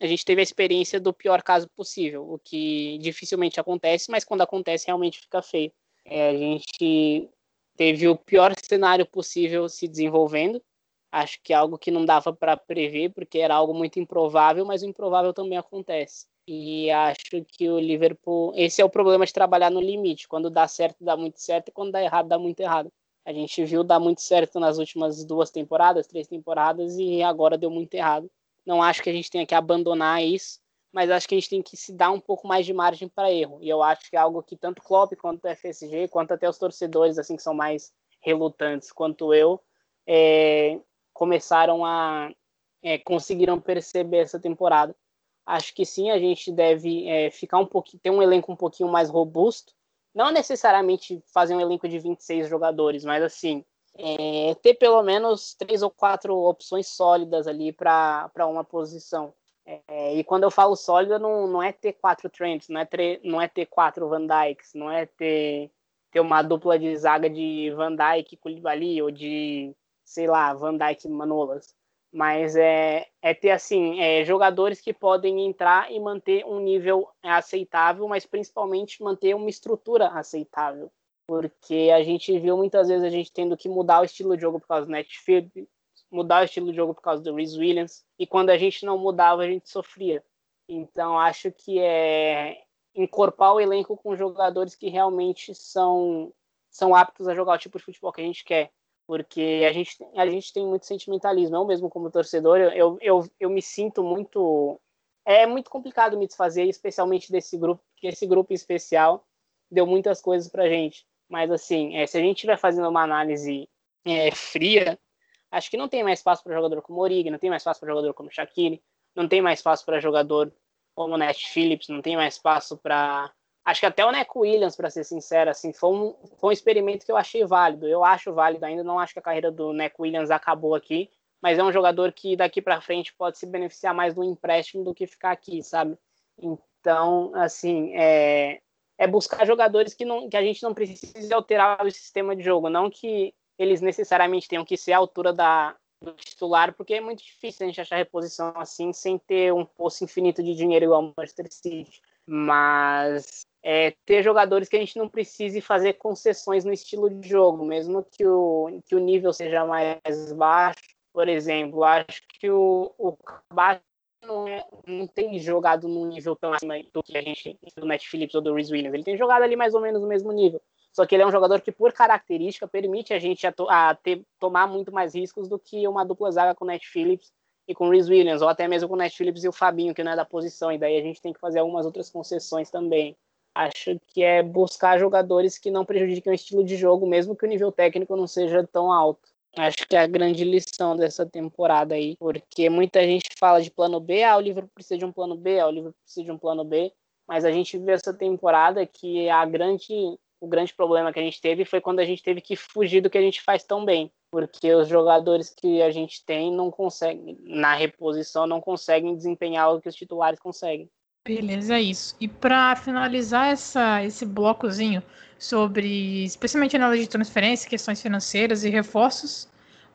a gente teve a experiência do pior caso possível, o que dificilmente acontece, mas quando acontece realmente fica feio. É, a gente teve o pior cenário possível se desenvolvendo. Acho que é algo que não dava para prever, porque era algo muito improvável, mas o improvável também acontece. E acho que o Liverpool. Esse é o problema de trabalhar no limite. Quando dá certo, dá muito certo, e quando dá errado, dá muito errado. A gente viu dar muito certo nas últimas duas temporadas, três temporadas, e agora deu muito errado. Não acho que a gente tenha que abandonar isso, mas acho que a gente tem que se dar um pouco mais de margem para erro. E eu acho que é algo que tanto o Klopp quanto o FSG, quanto até os torcedores assim que são mais relutantes quanto eu, é, começaram a é, conseguiram perceber essa temporada. Acho que sim, a gente deve é, ficar um pouquinho, ter um elenco um pouquinho mais robusto. Não necessariamente fazer um elenco de 26 jogadores, mas assim, é, ter pelo menos três ou quatro opções sólidas ali para uma posição. É, e quando eu falo sólida, não, não é ter quatro Trents, não é ter, não é ter quatro Van Dykes, não é ter, ter uma dupla de zaga de Van Dyke Koulibaly ou de, sei lá, Van Dyke Manolas. Mas é, é ter, assim, é, jogadores que podem entrar e manter um nível aceitável, mas principalmente manter uma estrutura aceitável. Porque a gente viu muitas vezes a gente tendo que mudar o estilo de jogo por causa do Netfield, mudar o estilo de jogo por causa do Reese Williams, e quando a gente não mudava, a gente sofria. Então, acho que é encorpar o elenco com jogadores que realmente são, são aptos a jogar o tipo de futebol que a gente quer. Porque a gente, a gente tem muito sentimentalismo. Eu mesmo, como torcedor, eu, eu, eu me sinto muito. É muito complicado me desfazer, especialmente desse grupo, porque esse grupo em especial deu muitas coisas pra gente. Mas, assim, é, se a gente estiver fazendo uma análise é, fria, acho que não tem mais espaço para jogador como Origi, não tem mais espaço para jogador como Shaqiri, não tem mais espaço para jogador como Nash Phillips, não tem mais espaço para. Acho que até o Neco Williams, para ser sincero, assim, foi um, foi um experimento que eu achei válido. Eu acho válido ainda, não acho que a carreira do Neco Williams acabou aqui, mas é um jogador que daqui para frente pode se beneficiar mais do empréstimo do que ficar aqui, sabe? Então, assim, é, é buscar jogadores que, não, que a gente não precise alterar o sistema de jogo, não que eles necessariamente tenham que ser a altura da, do titular, porque é muito difícil a gente achar reposição assim sem ter um poço infinito de dinheiro igual o Manchester City. Mas é, ter jogadores que a gente não precise fazer concessões no estilo de jogo, mesmo que o, que o nível seja mais baixo. Por exemplo, acho que o, o não, é, não tem jogado num nível tão acima do que a gente do Matt Phillips ou do Reese Williams. Ele tem jogado ali mais ou menos no mesmo nível. Só que ele é um jogador que, por característica, permite a gente a, a ter, tomar muito mais riscos do que uma dupla zaga com o Nat Phillips e com o Rhys Williams, ou até mesmo com o Nat Phillips e o Fabinho, que não é da posição, e daí a gente tem que fazer algumas outras concessões também. Acho que é buscar jogadores que não prejudiquem o estilo de jogo, mesmo que o nível técnico não seja tão alto. Acho que é a grande lição dessa temporada aí, porque muita gente fala de plano B, ah, o livro precisa de um plano B, ah, o livro precisa de um plano B, mas a gente viu essa temporada que a grande o grande problema que a gente teve foi quando a gente teve que fugir do que a gente faz tão bem, porque os jogadores que a gente tem não conseguem, na reposição, não conseguem desempenhar o que os titulares conseguem. Beleza, é isso. E para finalizar essa, esse blocozinho sobre, especialmente análise de transferência, questões financeiras e reforços,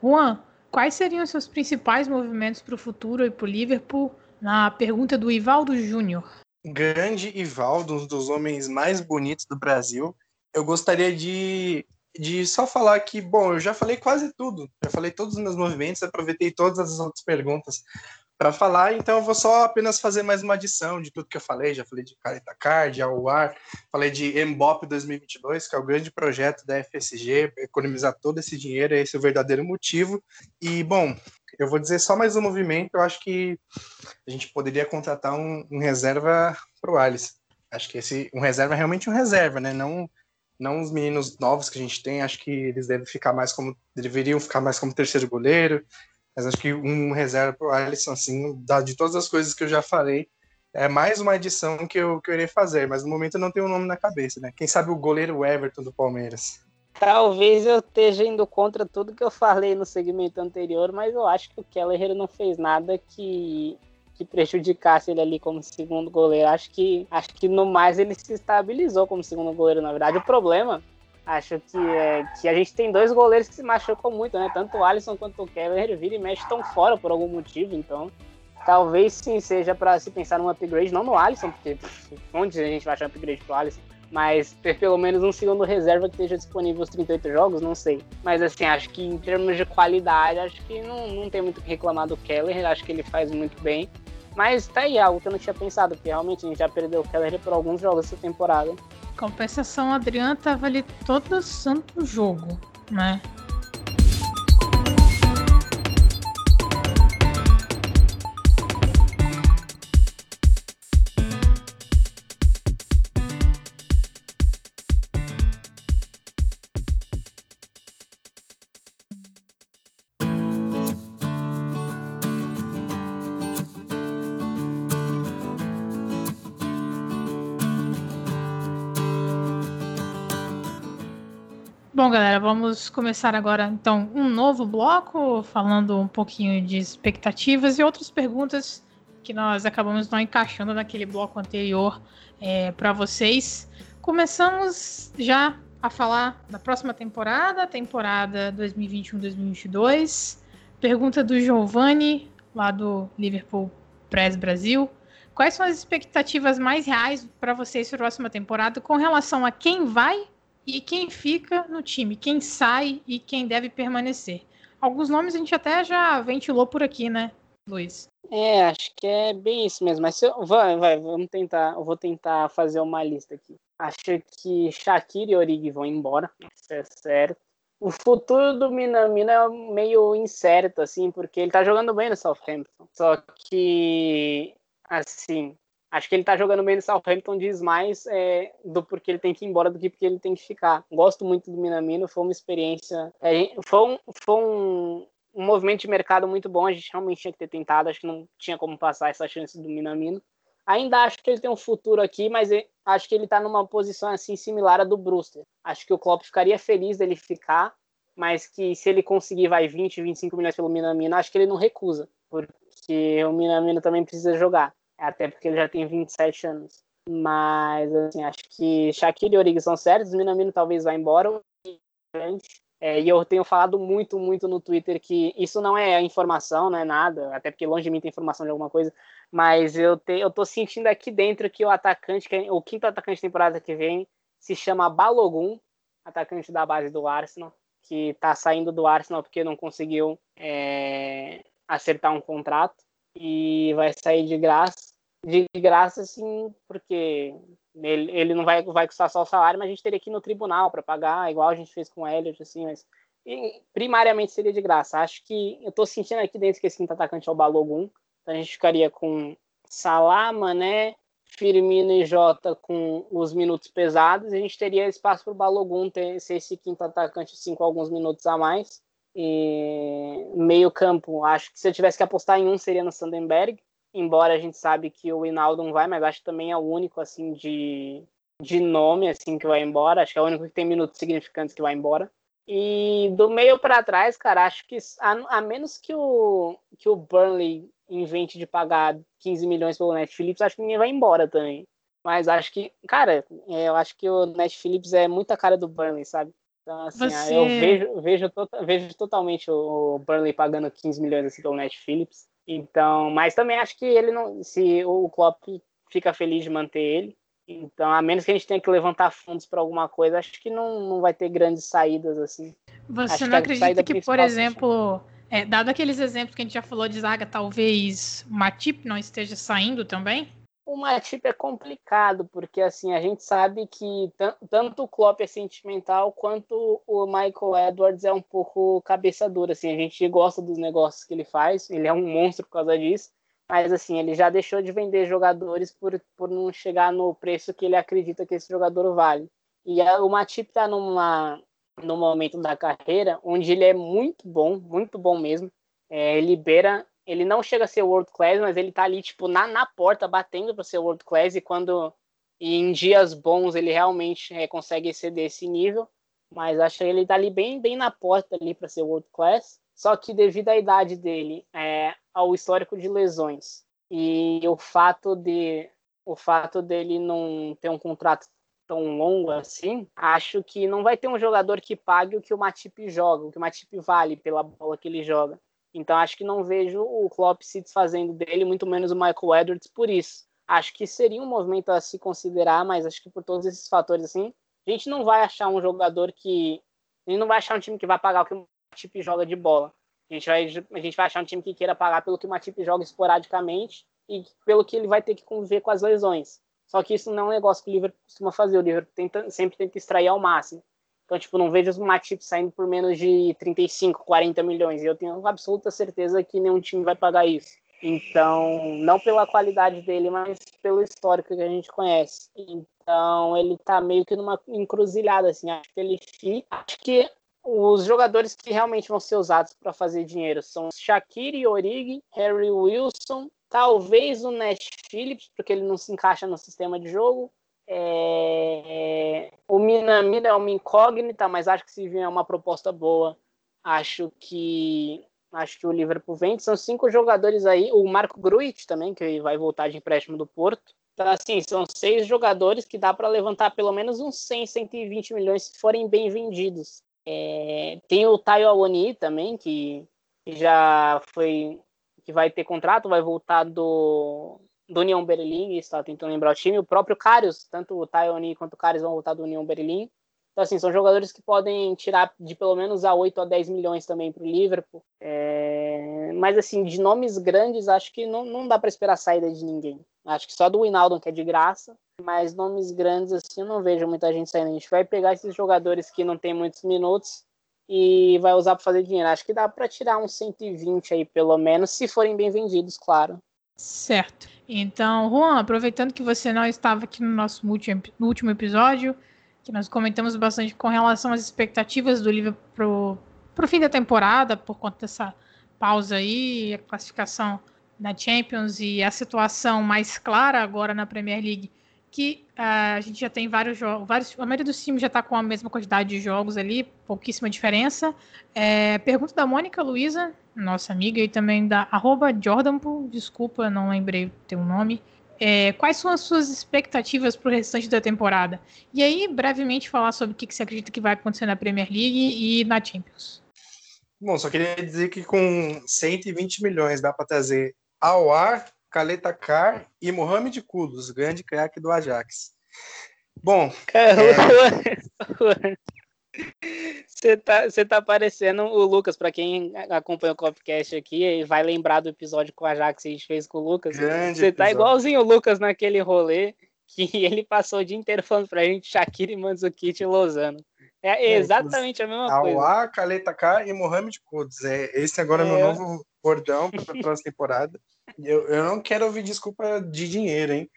Juan, quais seriam os seus principais movimentos para o futuro e para o Liverpool? Na pergunta do Ivaldo Júnior. Grande Ivaldo, um dos homens mais bonitos do Brasil, eu gostaria de, de só falar que, bom, eu já falei quase tudo, já falei todos os meus movimentos, aproveitei todas as outras perguntas para falar, então eu vou só apenas fazer mais uma adição de tudo que eu falei, já falei de Carita Card, Awar, falei de Mbop 2022, que é o grande projeto da FSG, economizar todo esse dinheiro, esse é o verdadeiro motivo, e, bom, eu vou dizer só mais um movimento, eu acho que a gente poderia contratar um, um reserva para o Alice. Acho que esse um reserva é realmente um reserva, né? Não não os meninos novos que a gente tem, acho que eles devem ficar mais como deveriam ficar mais como terceiro goleiro, mas acho que um reserva para o Alisson, assim, de todas as coisas que eu já falei, é mais uma edição que eu, que eu irei fazer, mas no momento eu não tenho o um nome na cabeça, né? Quem sabe o goleiro Everton do Palmeiras. Talvez eu esteja indo contra tudo que eu falei no segmento anterior, mas eu acho que o Keller não fez nada que que prejudicasse ele ali como segundo goleiro. Acho que, acho que no mais ele se estabilizou como segundo goleiro, na verdade. O problema, acho que é que a gente tem dois goleiros que se machucam muito, né? Tanto o Alisson quanto o Keller vira e mexe estão fora por algum motivo, então talvez sim seja para se pensar num upgrade, não no Alisson, porque pff, onde a gente vai achar upgrade pro Alisson? Mas ter pelo menos um segundo reserva que esteja disponível os 38 jogos, não sei. Mas assim, acho que em termos de qualidade, acho que não, não tem muito o que reclamar do Keller, acho que ele faz muito bem. Mas tá aí algo que eu não tinha pensado, porque realmente a gente já perdeu o Keller por alguns jogos essa temporada. Compensação, Adriano tava ali todo santo jogo, né? Bom, galera, vamos começar agora então um novo bloco, falando um pouquinho de expectativas e outras perguntas que nós acabamos não encaixando naquele bloco anterior é, para vocês. Começamos já a falar da próxima temporada, temporada 2021-2022. Pergunta do Giovanni, lá do Liverpool Press Brasil. Quais são as expectativas mais reais para vocês para a próxima temporada com relação a quem vai e quem fica no time, quem sai e quem deve permanecer. Alguns nomes a gente até já ventilou por aqui, né, Luiz? É, acho que é bem isso mesmo. Mas eu, vai, vai, vamos tentar. Eu vou tentar fazer uma lista aqui. Acho que Shakira e Origi vão embora, isso é certo. O futuro do Minamino é meio incerto, assim, porque ele tá jogando bem no Southampton. Só que, assim, acho que ele tá jogando bem no Southampton diz mais é, do porquê ele tem que ir embora do que porque ele tem que ficar. Gosto muito do Minamino, foi uma experiência. É, foi um, foi um, um movimento de mercado muito bom, a gente realmente tinha que ter tentado, acho que não tinha como passar essa chance do Minamino. Ainda acho que ele tem um futuro aqui, mas acho que ele está numa posição assim similar à do Brewster. Acho que o Klopp ficaria feliz dele ficar, mas que se ele conseguir vai 20, 25 milhões pelo Minamino, acho que ele não recusa, porque o Minamino também precisa jogar, até porque ele já tem 27 anos. Mas assim, acho que Shaquille e Origi são o Minamino talvez vá embora. É, e eu tenho falado muito, muito no Twitter que isso não é informação, não é nada, até porque longe de mim tem informação de alguma coisa, mas eu, te, eu tô sentindo aqui dentro que o atacante, que é, o quinto atacante de temporada que vem, se chama Balogun, atacante da base do Arsenal, que tá saindo do Arsenal porque não conseguiu é, acertar um contrato e vai sair de graça. De graça, sim, porque ele, ele não vai, vai custar só o salário, mas a gente teria que ir no tribunal para pagar, igual a gente fez com o Elliot, assim, mas e, primariamente seria de graça. Acho que eu tô sentindo aqui dentro que esse quinto atacante é o Balogun, então a gente ficaria com Salah, Mané, Firmino e Jota com os minutos pesados, a gente teria espaço para o Balogun ter, ser esse quinto atacante assim, com alguns minutos a mais. E meio campo, acho que se eu tivesse que apostar em um seria no Sandenberg, embora a gente sabe que o Hinaldo não vai, mas acho que também é o único assim de, de nome assim que vai embora, acho que é o único que tem minutos significantes que vai embora. E do meio para trás, cara, acho que a, a, menos que o que o Burnley invente de pagar 15 milhões pelo Netflix, acho que ninguém vai embora também. Mas acho que, cara, é, eu acho que o Netflix é muita cara do Burnley, sabe? Então, assim, Você... eu vejo, vejo, tota, vejo totalmente o Burnley pagando 15 milhões assim, pelo Netflix. Então, mas também acho que ele não. Se o Klopp fica feliz de manter ele. Então, a menos que a gente tenha que levantar fundos para alguma coisa, acho que não, não vai ter grandes saídas assim. Você acho não que acredita que, por exemplo, é, dado aqueles exemplos que a gente já falou de zaga, talvez Matip não esteja saindo também? O Matip é complicado, porque assim, a gente sabe que tanto o Klopp é sentimental quanto o Michael Edwards é um pouco cabeça dura, assim, a gente gosta dos negócios que ele faz, ele é um monstro por causa disso, mas assim, ele já deixou de vender jogadores por, por não chegar no preço que ele acredita que esse jogador vale. E a, o Matip está numa no momento da carreira onde ele é muito bom, muito bom mesmo. É, ele ele não chega a ser world class, mas ele tá ali, tipo, na, na porta, batendo para ser world class, e quando e em dias bons ele realmente é, consegue exceder esse nível, mas acho que ele tá ali bem, bem na porta ali para ser world class, só que devido à idade dele, é, ao histórico de lesões e o fato de o fato dele não ter um contrato tão longo assim, acho que não vai ter um jogador que pague o que o Matip joga, o que o Matip vale pela bola que ele joga. Então acho que não vejo o Klopp se desfazendo dele, muito menos o Michael Edwards por isso. Acho que seria um movimento a se considerar, mas acho que por todos esses fatores assim, a gente não vai achar um jogador que a gente não vai achar um time que vai pagar o que o Matip joga de bola. A gente vai a gente vai achar um time que queira pagar pelo que o Matip joga esporadicamente e pelo que ele vai ter que conviver com as lesões. Só que isso não é um negócio que o Liverpool costuma fazer. O Liverpool tenta, sempre tenta extrair ao máximo. Então, tipo, não vejo o Matip saindo por menos de 35, 40 milhões. E eu tenho absoluta certeza que nenhum time vai pagar isso. Então, não pela qualidade dele, mas pelo histórico que a gente conhece. Então, ele tá meio que numa encruzilhada, assim. Acho que ele fica. Acho que os jogadores que realmente vão ser usados para fazer dinheiro são Shaqiri Origi, Harry Wilson, talvez o Nash Phillips, porque ele não se encaixa no sistema de jogo, é... Minamino é uma incógnita, mas acho que se vier uma proposta boa, acho que acho que o Liverpool vende. São cinco jogadores aí. O Marco Gruit também, que vai voltar de empréstimo do Porto. Então, assim, são seis jogadores que dá para levantar pelo menos uns 100, 120 milhões se forem bem vendidos. É... tem o Tayo Awoni também, que já foi que vai ter contrato, vai voltar do, do União Berlim, está tentando lembrar o time, o próprio Karius, tanto o Tayoni quanto o Karius vão voltar do União Berlim. Então, assim, são jogadores que podem tirar de pelo menos a 8 a 10 milhões também para o Liverpool. É... Mas, assim, de nomes grandes, acho que não, não dá para esperar saída de ninguém. Acho que só do Winaldo, que é de graça. Mas nomes grandes, assim, eu não vejo muita gente saindo. A gente vai pegar esses jogadores que não tem muitos minutos e vai usar para fazer dinheiro. Acho que dá para tirar uns 120 aí, pelo menos, se forem bem vendidos, claro. Certo. Então, Juan, aproveitando que você não estava aqui no nosso último, episódio, que nós comentamos bastante com relação às expectativas do livro para o fim da temporada, por conta dessa pausa aí, a classificação na Champions e a situação mais clara agora na Premier League, que uh, a gente já tem vários jogos, vários, a maioria dos times já está com a mesma quantidade de jogos ali, pouquíssima diferença. É, pergunta da Mônica Luiza, nossa amiga, e também da Jordanpool, desculpa, não lembrei o teu nome. É, quais são as suas expectativas para o restante da temporada? E aí, brevemente, falar sobre o que, que você acredita que vai acontecer na Premier League e na Champions. Bom, só queria dizer que com 120 milhões dá para trazer Awar, Caleta Car e Mohamed Kudus, grande craque do Ajax. Bom. É... Você tá, você tá parecendo o Lucas, para quem acompanha o Copcast aqui, vai lembrar do episódio com a Ajax que a gente fez com o Lucas. você tá igualzinho o Lucas naquele rolê que ele passou o dia inteiro falando pra gente Shakira e Mandzukic e Lozano. É, é exatamente é, a mesma coisa. Awar, Caleta K e Mohamed Kudos. É, esse agora é meu é. novo bordão para a próxima temporada. Eu, eu não quero ouvir desculpa de dinheiro, hein?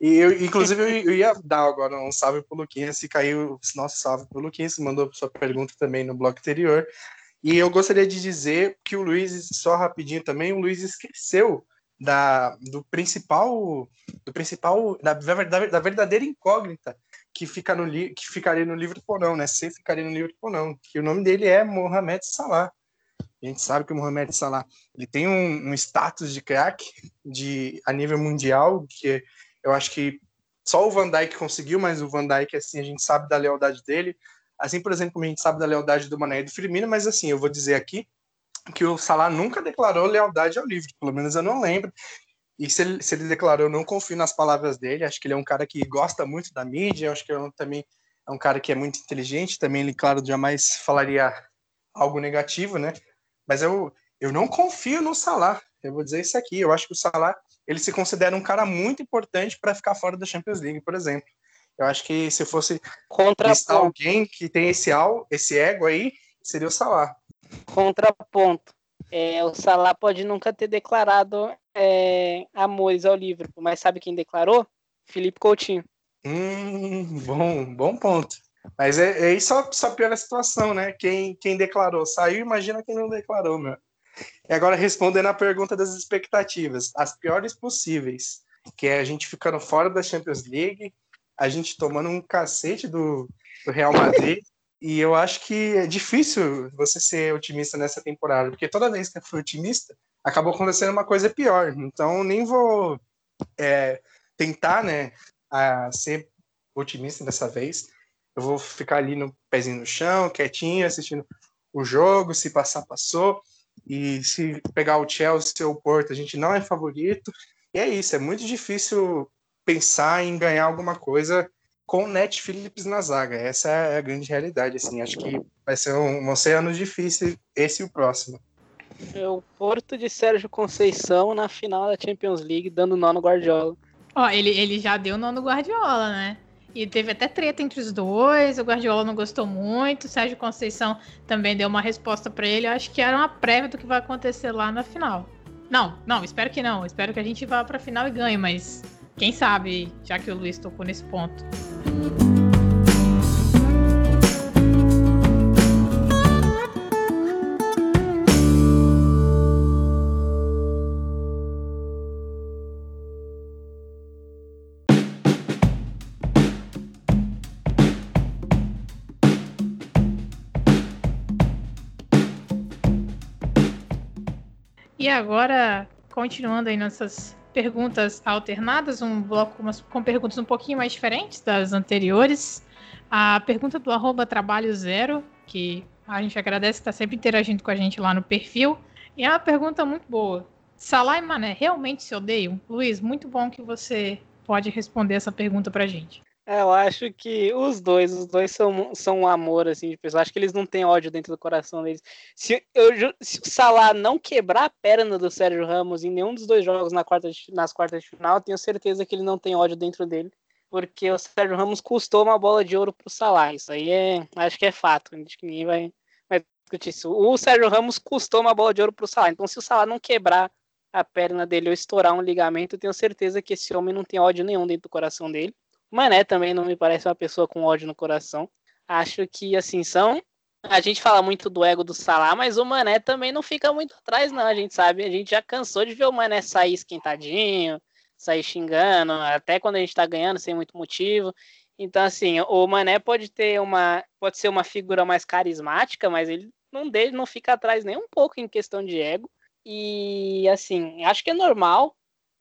E eu, inclusive, eu, ia dar agora um salve pro Luquinhas, se caiu, nosso salve pro Luquinhas, mandou sua pergunta também no bloco anterior. E eu gostaria de dizer que o Luiz, só rapidinho também, o Luiz esqueceu da, do principal, do principal, da, da, da verdadeira incógnita que, fica no, que ficaria no livro ou não, né? Se ficaria no livro ou não, que o nome dele é Mohamed Salah. A gente sabe que o Mohamed Salah ele tem um, um status de craque de a nível mundial que eu acho que só o Van Dijk conseguiu, mas o Van Dijk, assim, a gente sabe da lealdade dele. Assim, por exemplo, como a gente sabe da lealdade do Mané e do Firmino, mas assim, eu vou dizer aqui que o Salah nunca declarou lealdade ao livro, pelo menos eu não lembro. E se ele, se ele declarou, eu não confio nas palavras dele. Acho que ele é um cara que gosta muito da mídia. Acho que ele é também é um cara que é muito inteligente. Também ele, claro, jamais falaria algo negativo, né? Mas eu, eu não confio no Salah. Eu vou dizer isso aqui. Eu acho que o Salah ele se considera um cara muito importante para ficar fora da Champions League, por exemplo. Eu acho que se fosse Contra listar alguém que tem esse, al, esse ego aí, seria o Salah. Contraponto. É, o Salah pode nunca ter declarado é, amores ao Liverpool, mas sabe quem declarou? Felipe Coutinho. Hum, bom, bom ponto. Mas é, é isso só, piora a situação, né? Quem, quem declarou saiu, imagina quem não declarou, meu. E agora respondendo a pergunta das expectativas, as piores possíveis, que é a gente ficando fora da Champions League, a gente tomando um cacete do, do Real Madrid. e eu acho que é difícil você ser otimista nessa temporada, porque toda vez que eu fui otimista, acabou acontecendo uma coisa pior. Então, nem vou é, tentar né, a ser otimista dessa vez. Eu vou ficar ali no pezinho no chão, quietinho, assistindo o jogo. Se passar, passou. E se pegar o Chelsea ou o Porto, a gente não é favorito. E é isso, é muito difícil pensar em ganhar alguma coisa com o Net Phillips na zaga. Essa é a grande realidade, assim. Acho que vai ser um, vão ser anos difíceis esse e o próximo. É o Porto de Sérgio Conceição na final da Champions League, dando nó no Guardiola. Ó, ele, ele já deu nó no Guardiola, né? E teve até treta entre os dois. O Guardiola não gostou muito. O Sérgio Conceição também deu uma resposta para ele. Acho que era uma prévia do que vai acontecer lá na final. Não, não, espero que não. Espero que a gente vá para a final e ganhe, mas quem sabe, já que o Luiz tocou nesse ponto. E agora, continuando aí nossas perguntas alternadas, um bloco com, perguntas um pouquinho mais diferentes das anteriores. A pergunta do arroba trabalho zero, que a gente agradece está sempre interagindo com a gente lá no perfil. E é uma pergunta muito boa. Salah e Mané realmente se odeiam? Luiz, muito bom que você pode responder essa pergunta pra gente. É, eu acho que os dois, os dois são, são um amor, assim, de pessoa. Acho que eles não têm ódio dentro do coração deles. Se, eu, se o Salah não quebrar a perna do Sérgio Ramos em nenhum dos dois jogos na quarta, nas quartas de final, tenho certeza que ele não tem ódio dentro dele. Porque o Sérgio Ramos custou uma bola de ouro pro Salah. Isso aí é, acho que é fato. Acho que ninguém vai, vai discutir isso. O Sérgio Ramos custou uma bola de ouro pro Salah. Então, se o Salah não quebrar a perna dele ou estourar um ligamento, tenho certeza que esse homem não tem ódio nenhum dentro do coração dele. Mané também não me parece uma pessoa com ódio no coração. Acho que, assim, são. A gente fala muito do ego do Salah, mas o Mané também não fica muito atrás, não. A gente sabe, a gente já cansou de ver o Mané sair esquentadinho, sair xingando, até quando a gente tá ganhando sem muito motivo. Então, assim, o Mané pode ter uma. Pode ser uma figura mais carismática, mas ele não, dele, não fica atrás nem um pouco em questão de ego. E, assim, acho que é normal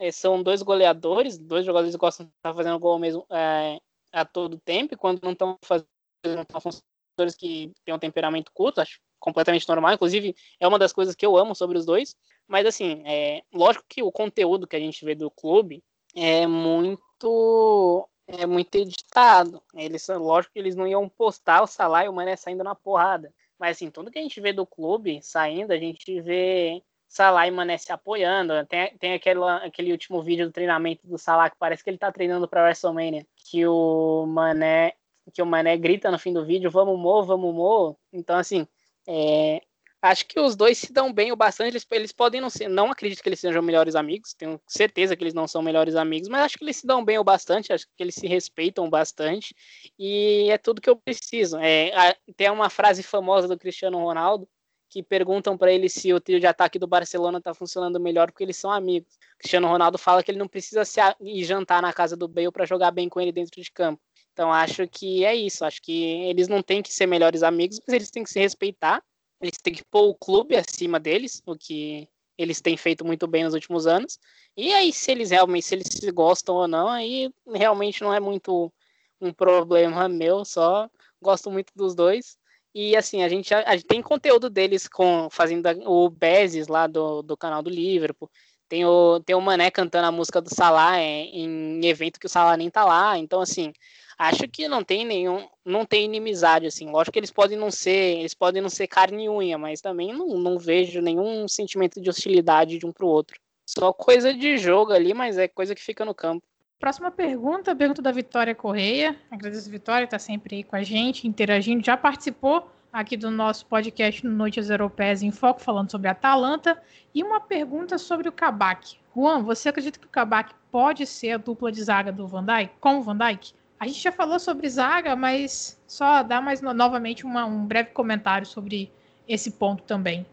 é, são dois goleadores, dois jogadores que gostam de estar fazendo gol mesmo é, a todo tempo, e quando não estão fazendo, jogadores que têm um temperamento curto, acho completamente normal, inclusive é uma das coisas que eu amo sobre os dois, mas assim, é, lógico que o conteúdo que a gente vê do clube é muito é muito editado, eles, lógico que eles não iam postar o Salah e o Mané saindo na porrada, mas assim, tudo que a gente vê do clube saindo, a gente vê Salah e Mané se apoiando. Tem, tem aquele, aquele último vídeo do treinamento do Salah que parece que ele tá treinando para WrestleMania, que o Mané que o Mané grita no fim do vídeo, vamos mo, vamos mo. Então assim, é, acho que os dois se dão bem o bastante. Eles, eles podem não ser, não acredito que eles sejam melhores amigos, tenho certeza que eles não são melhores amigos, mas acho que eles se dão bem o bastante, acho que eles se respeitam bastante e é tudo que eu preciso. É, a, tem uma frase famosa do Cristiano Ronaldo que perguntam para ele se o trio de ataque do Barcelona está funcionando melhor porque eles são amigos. O Cristiano Ronaldo fala que ele não precisa se ir jantar na casa do Bale para jogar bem com ele dentro de campo. Então acho que é isso. Acho que eles não têm que ser melhores amigos, mas eles têm que se respeitar. Eles têm que pôr o clube acima deles, o que eles têm feito muito bem nos últimos anos. E aí, se eles realmente se eles se gostam ou não, aí realmente não é muito um problema meu. Só gosto muito dos dois. E assim, a gente, a, a gente tem conteúdo deles com fazendo o Bezes lá do, do canal do Liverpool. Tem o, tem o Mané cantando a música do Salah é, em evento que o Salah nem tá lá. Então, assim, acho que não tem nenhum. Não tem inimizade, assim. Lógico que eles podem não ser. Eles podem não ser carne e unha, mas também não, não vejo nenhum sentimento de hostilidade de um pro outro. Só coisa de jogo ali, mas é coisa que fica no campo. Próxima pergunta, pergunta da Vitória Correia. Agradeço Vitória, está sempre aí com a gente, interagindo. Já participou aqui do nosso podcast Noites Europeias em Foco, falando sobre a Atalanta. E uma pergunta sobre o Kabak. Juan, você acredita que o Kabak pode ser a dupla de zaga do Van Dijk, com o Van Dijk? A gente já falou sobre zaga, mas só dá mais novamente uma, um breve comentário sobre esse ponto também.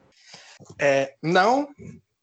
É, não,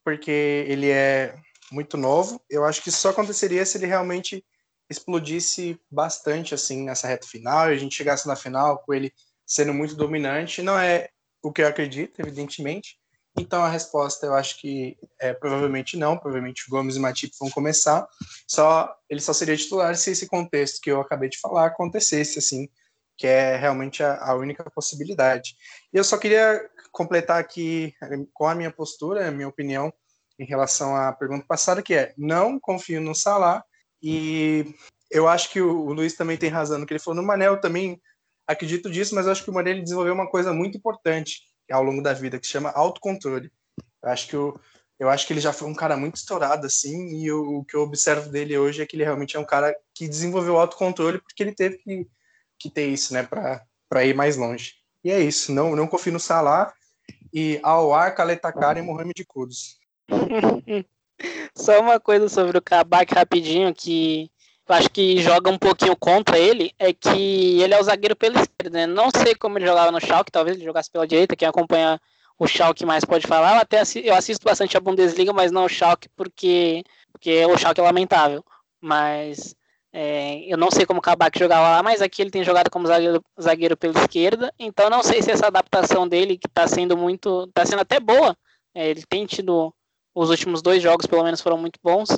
porque ele é muito novo. Eu acho que só aconteceria se ele realmente explodisse bastante assim nessa reta final e a gente chegasse na final com ele sendo muito dominante. Não é o que eu acredito, evidentemente. Então a resposta eu acho que é provavelmente não, provavelmente o Gomes e Matip vão começar. Só ele só seria titular se esse contexto que eu acabei de falar acontecesse assim, que é realmente a, a única possibilidade. E eu só queria completar aqui com a minha postura, a minha opinião em relação à pergunta passada, que é não confio no Salah e eu acho que o, Luiz também tem razão no que ele falou. No Manel também acredito disso, mas eu acho que o Manel desenvolveu uma coisa muito importante ao longo da vida, que se chama autocontrole. Eu acho que eu acho que ele já foi um cara muito estourado, assim, e o, o, que eu observo dele hoje é que ele realmente é um cara que desenvolveu autocontrole porque ele teve que, que ter isso, né, para ir mais longe. E é isso, não, não confio no Salah e ao ar, Kaletakar e Mohamed Kudus. Só uma coisa sobre o Kabak rapidinho que eu acho que joga um pouquinho contra ele, é que ele é o zagueiro pela esquerda, né? Não sei como ele jogava no Schalke, talvez ele jogasse pela direita, quem acompanha o Schalke mais pode falar. Eu até assisto, eu assisto bastante a Bundesliga, mas não o Schalke porque, porque o Schalke é lamentável. Mas é, eu não sei como o Kabak jogava lá, mas aqui ele tem jogado como zagueiro, zagueiro pela esquerda, então não sei se essa adaptação dele, que está sendo muito, está sendo até boa, é, ele tem tido os últimos dois jogos, pelo menos, foram muito bons.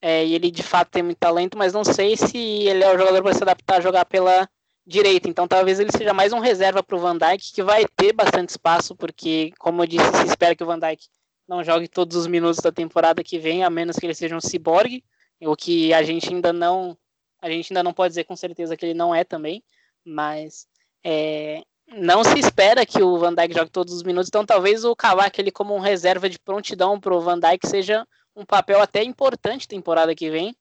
É, e ele de fato tem muito talento, mas não sei se ele é o jogador para se adaptar a jogar pela direita. Então talvez ele seja mais um reserva para o Van Dijk, que vai ter bastante espaço, porque, como eu disse, se espera que o Van Dijk não jogue todos os minutos da temporada que vem, a menos que ele seja um ciborgue, o que a gente ainda não A gente ainda não pode dizer com certeza que ele não é também, mas é, não se espera que o Van Dijk jogue todos os minutos, então talvez o Cavaco ele como um reserva de prontidão para o Van Dijk seja um papel até importante temporada que vem,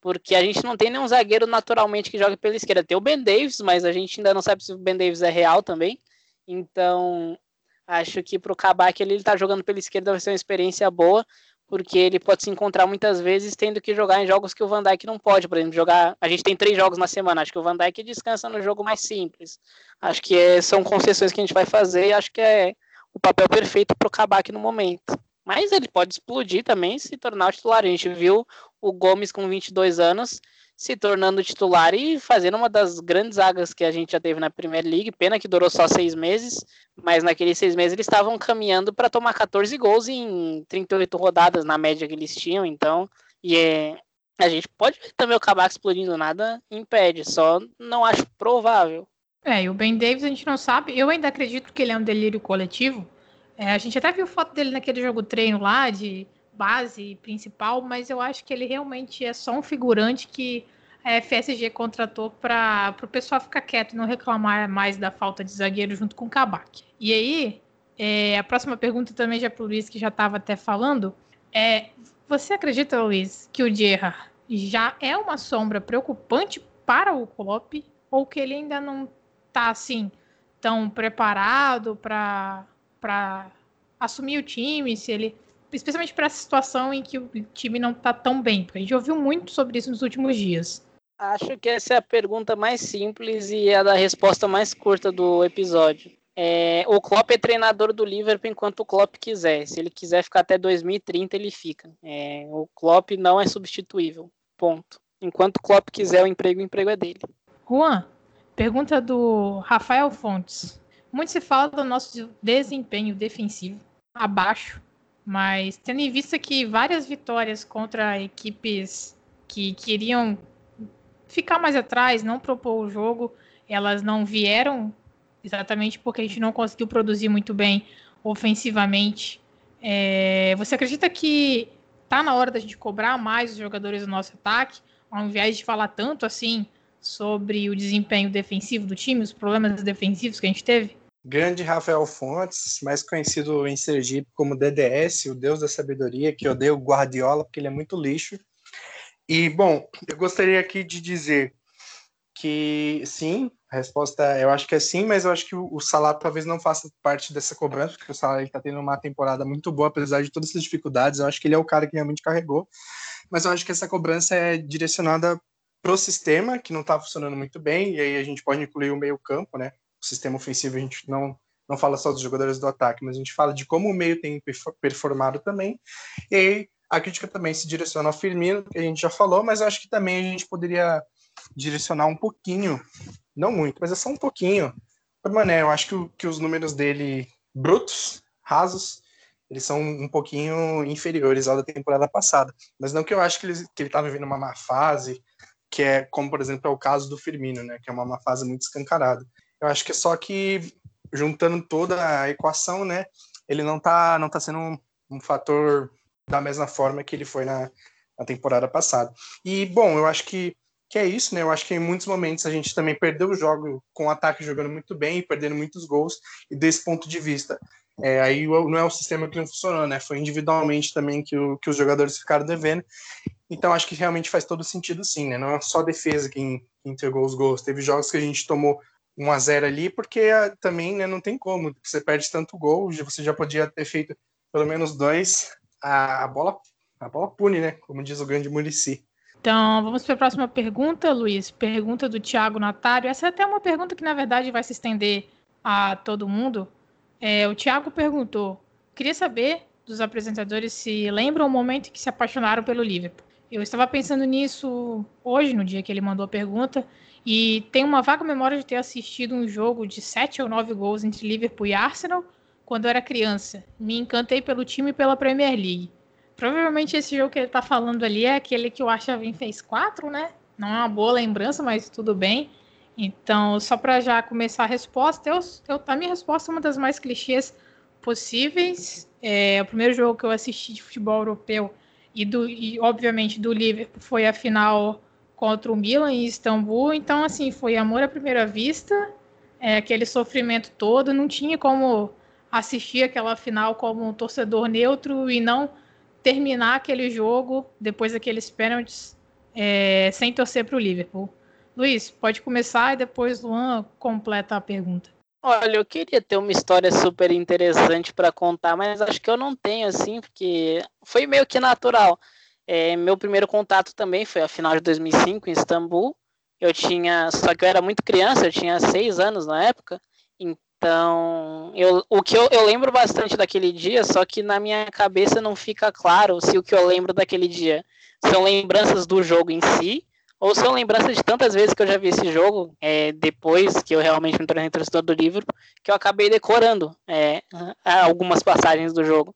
porque a gente não tem nenhum zagueiro naturalmente que jogue pela esquerda. Tem o Ben Davis, mas a gente ainda não sabe se o Ben Davis é real também. Então, acho que para o Kabak ele está jogando pela esquerda vai ser uma experiência boa, porque ele pode se encontrar muitas vezes tendo que jogar em jogos que o Van Dijk não pode, por exemplo, jogar. A gente tem três jogos na semana, acho que o Van Dijk descansa no jogo mais simples. Acho que é, são concessões que a gente vai fazer e acho que é o papel perfeito para o Kabak no momento. Mas ele pode explodir também se tornar titular. A gente viu o Gomes com 22 anos se tornando titular e fazendo uma das grandes zagas que a gente já teve na Premier League. Pena que durou só seis meses, mas naqueles seis meses eles estavam caminhando para tomar 14 gols em 38 rodadas na média que eles tinham. Então, e é, a gente pode também o Kabak explodindo, nada impede, só não acho provável. É, e o Ben Davis a gente não sabe. Eu ainda acredito que ele é um delírio coletivo. É, a gente até viu foto dele naquele jogo treino lá de base principal, mas eu acho que ele realmente é só um figurante que a FSG contratou para o pessoal ficar quieto e não reclamar mais da falta de zagueiro junto com o Kabak. E aí, é, a próxima pergunta também já para o Luiz, que já estava até falando, é, você acredita, Luiz, que o Gerrard já é uma sombra preocupante para o Klopp ou que ele ainda não está assim tão preparado para assumir o time, se ele especialmente para essa situação em que o time não está tão bem, porque a gente ouviu muito sobre isso nos últimos dias. Acho que essa é a pergunta mais simples e a da resposta mais curta do episódio. É, o Klopp é treinador do Liverpool enquanto o Klopp quiser. Se ele quiser ficar até 2030, ele fica. É, o Klopp não é substituível. Ponto. Enquanto o Klopp quiser o emprego, o emprego é dele. Juan, pergunta do Rafael Fontes. Muito se fala do nosso desempenho defensivo abaixo mas tendo em vista que várias vitórias contra equipes que queriam ficar mais atrás, não propor o jogo, elas não vieram exatamente porque a gente não conseguiu produzir muito bem ofensivamente. É, você acredita que tá na hora da gente cobrar mais os jogadores do nosso ataque, ao invés de falar tanto assim sobre o desempenho defensivo do time, os problemas defensivos que a gente teve? Grande Rafael Fontes, mais conhecido em Sergipe como DDS, o deus da sabedoria, que odeia o Guardiola porque ele é muito lixo. E, bom, eu gostaria aqui de dizer que sim, a resposta eu acho que é sim, mas eu acho que o, Salah talvez não faça parte dessa cobrança, porque o Salah está tendo uma temporada muito boa, apesar de todas essas dificuldades. Eu acho que ele é o cara que realmente carregou, mas eu acho que essa cobrança é direcionada para o sistema, que não está funcionando muito bem, e aí a gente pode incluir o meio-campo, né? Sistema ofensivo a gente não não fala só dos jogadores do ataque, mas a gente fala de como o meio tem performado também. E a crítica também se direciona ao Firmino, que a gente já falou, mas acho que também a gente poderia direcionar um pouquinho, não muito, mas é só um pouquinho, o Mané. Eu acho que, que os números dele brutos, rasos, eles são um pouquinho inferiores ao da temporada passada. Mas não que eu acho que ele, que ele tá vivendo uma má fase, que é como, por exemplo, é o caso do Firmino, né, que é uma má fase muito escancarada. Eu acho que só que juntando toda a equação, né, ele não tá, não tá sendo um, um fator da mesma forma que ele foi na, na temporada passada. E, bom, eu acho que, que é isso, né? Eu acho que em muitos momentos a gente também perdeu o jogo com o ataque jogando muito bem, perdendo muitos gols, e desse ponto de vista. É, aí não é o sistema que não funcionou, né? Foi individualmente também que, o, que os jogadores ficaram devendo. Então acho que realmente faz todo sentido sim, né? Não é só defesa quem entregou os gols. Teve jogos que a gente tomou 1 a 0 ali, porque ah, também né, não tem como. Você perde tanto gol, você já podia ter feito pelo menos dois. A, bola, a bola pune, né? Como diz o grande Murici. Então, vamos para a próxima pergunta, Luiz. Pergunta do Thiago Natário. Essa é até uma pergunta que, na verdade, vai se estender a todo mundo. É, o Thiago perguntou: queria saber dos apresentadores se lembram o momento que se apaixonaram pelo Liverpool. Eu estava pensando nisso hoje, no dia que ele mandou a pergunta, e tenho uma vaga memória de ter assistido um jogo de sete ou nove gols entre Liverpool e Arsenal quando eu era criança. Me encantei pelo time e pela Premier League. Provavelmente esse jogo que ele está falando ali é aquele que o Arshavin fez quatro, né? Não é uma boa lembrança, mas tudo bem. Então, só para já começar a resposta, eu, eu, a minha resposta é uma das mais clichês possíveis. É, o primeiro jogo que eu assisti de futebol europeu e, do, e obviamente do Liverpool foi a final contra o Milan em Istambul. Então, assim, foi amor à primeira vista, é, aquele sofrimento todo. Não tinha como assistir aquela final como um torcedor neutro e não terminar aquele jogo depois daqueles pênaltis é, sem torcer para o Liverpool. Luiz, pode começar e depois Luan completa a pergunta. Olha, eu queria ter uma história super interessante para contar, mas acho que eu não tenho assim, porque foi meio que natural. É, meu primeiro contato também foi a final de 2005 em Istambul. Eu tinha, só que eu era muito criança, eu tinha seis anos na época. Então, eu, o que eu, eu lembro bastante daquele dia, só que na minha cabeça não fica claro se o que eu lembro daquele dia são lembranças do jogo em si ou são lembranças de tantas vezes que eu já vi esse jogo, é, depois que eu realmente me tornei torcedor do livro, que eu acabei decorando é, algumas passagens do jogo.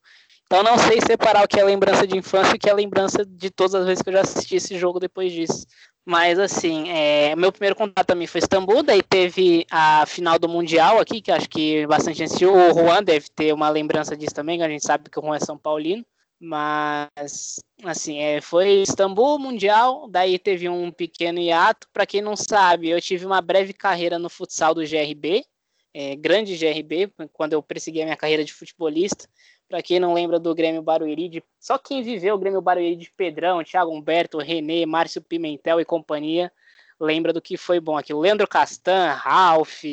Então não sei separar o que é lembrança de infância e o que é lembrança de todas as vezes que eu já assisti esse jogo depois disso. Mas assim, é, meu primeiro contato também foi Istambul, daí teve a final do Mundial aqui, que acho que bastante gente assistiu. O Juan deve ter uma lembrança disso também, que a gente sabe que o Juan é São Paulino. Mas, assim, é, foi Istambul, Mundial, daí teve um pequeno hiato. Para quem não sabe, eu tive uma breve carreira no futsal do GRB, é, grande GRB, quando eu persegui a minha carreira de futebolista. Para quem não lembra do Grêmio Barueri, de, só quem viveu o Grêmio Barueri de Pedrão, Thiago Humberto, René, Márcio Pimentel e companhia, lembra do que foi bom aqui. Leandro Castan, Ralph,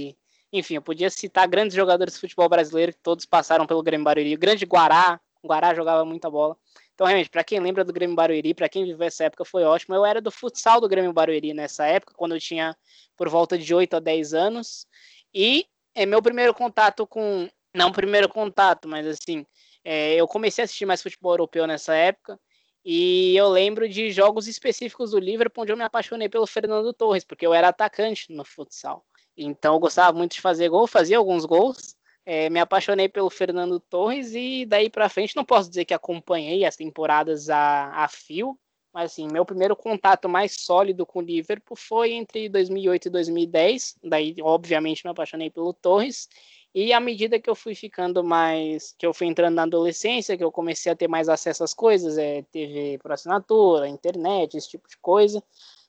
enfim, eu podia citar grandes jogadores de futebol brasileiro que todos passaram pelo Grêmio Barueri. O grande Guará, o Guará jogava muita bola. Então, realmente, para quem lembra do Grêmio Barueri, para quem viveu essa época, foi ótimo. Eu era do futsal do Grêmio Barueri nessa época, quando eu tinha por volta de 8 a 10 anos. E é meu primeiro contato com. Não primeiro contato, mas assim, é, eu comecei a assistir mais futebol europeu nessa época. E eu lembro de jogos específicos do Liverpool onde eu me apaixonei pelo Fernando Torres, porque eu era atacante no futsal. Então eu gostava muito de fazer gol, fazia alguns gols. É, me apaixonei pelo Fernando Torres e daí para frente não posso dizer que acompanhei as temporadas a, a fio, mas assim, meu primeiro contato mais sólido com o Liverpool foi entre 2008 e 2010. Daí, obviamente, me apaixonei pelo Torres. E à medida que eu fui ficando mais, que eu fui entrando na adolescência, que eu comecei a ter mais acesso às coisas, é TV por assinatura, internet, esse tipo de coisa,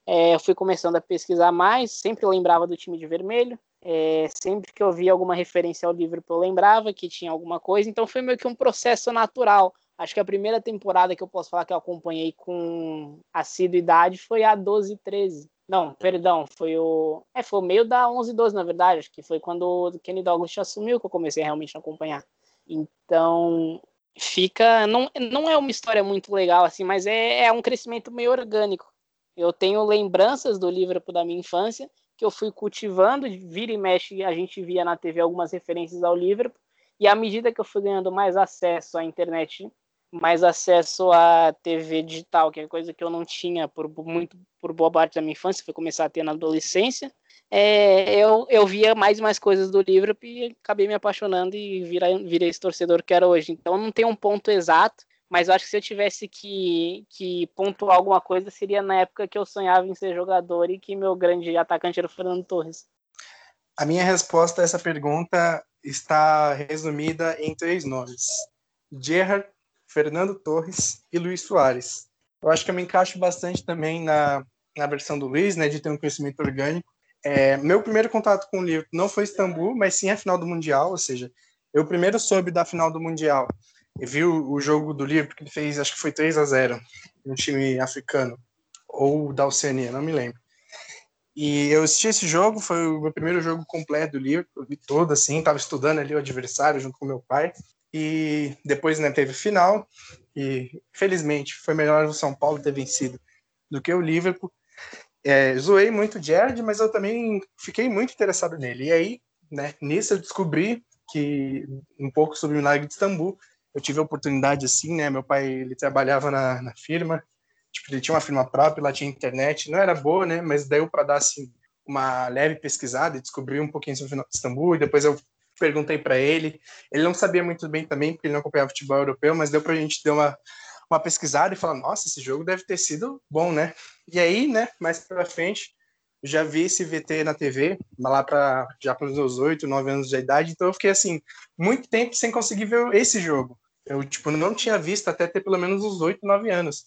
é, eu fui começando a pesquisar mais. Sempre lembrava do time de vermelho. É, sempre que eu via alguma referência ao Liverpool, eu lembrava que tinha alguma coisa, então foi meio que um processo natural. Acho que a primeira temporada que eu posso falar que eu acompanhei com assiduidade foi a 12 13. Não, perdão, foi o. É, foi o meio da 11 12, na verdade. Acho que foi quando o Kenny Douglas assumiu que eu comecei realmente a acompanhar. Então, fica. Não, não é uma história muito legal, assim, mas é, é um crescimento meio orgânico. Eu tenho lembranças do Liverpool da minha infância que eu fui cultivando, vira e mexe, a gente via na TV algumas referências ao Liverpool, e à medida que eu fui ganhando mais acesso à internet, mais acesso à TV digital, que é coisa que eu não tinha por muito por boa parte da minha infância, foi começar a ter na adolescência, é, eu, eu via mais e mais coisas do Liverpool e acabei me apaixonando e virei, virei esse torcedor que era hoje. Então não tem um ponto exato, mas eu acho que se eu tivesse que, que pontuar alguma coisa, seria na época que eu sonhava em ser jogador e que meu grande atacante era o Fernando Torres. A minha resposta a essa pergunta está resumida em três nomes: Gerard, Fernando Torres e Luiz Soares. Eu acho que eu me encaixo bastante também na, na versão do Luiz, né, de ter um conhecimento orgânico. É, meu primeiro contato com o livro não foi Istambul, mas sim a final do Mundial, ou seja, eu primeiro soube da final do Mundial viu o jogo do Liverpool que ele fez, acho que foi 3 a 0 no time africano ou da Oceania, não me lembro. E eu assisti esse jogo, foi o meu primeiro jogo completo do Liverpool, vi todo assim, estava estudando ali o adversário junto com meu pai. E depois né, teve final e felizmente foi melhor o São Paulo ter vencido do que o Liverpool. É, zoei muito o Jared, mas eu também fiquei muito interessado nele. E aí, né, nisso eu descobri que um pouco sobre o Milagre de Istambul eu tive a oportunidade assim, né? Meu pai ele trabalhava na, na firma, tipo ele tinha uma firma própria, lá tinha internet, não era boa, né? Mas deu para dar assim uma leve pesquisada e descobrir um pouquinho sobre Istambul. E depois eu perguntei para ele, ele não sabia muito bem também porque ele não acompanhava futebol europeu, mas deu para a gente dar uma uma pesquisada e falar, nossa, esse jogo deve ter sido bom, né? E aí, né? Mais para frente já vi esse VT na TV, lá para já para os meus oito, nove anos de idade, então eu fiquei assim muito tempo sem conseguir ver esse jogo. Eu, tipo, não tinha visto até ter pelo menos uns 8, 9 anos.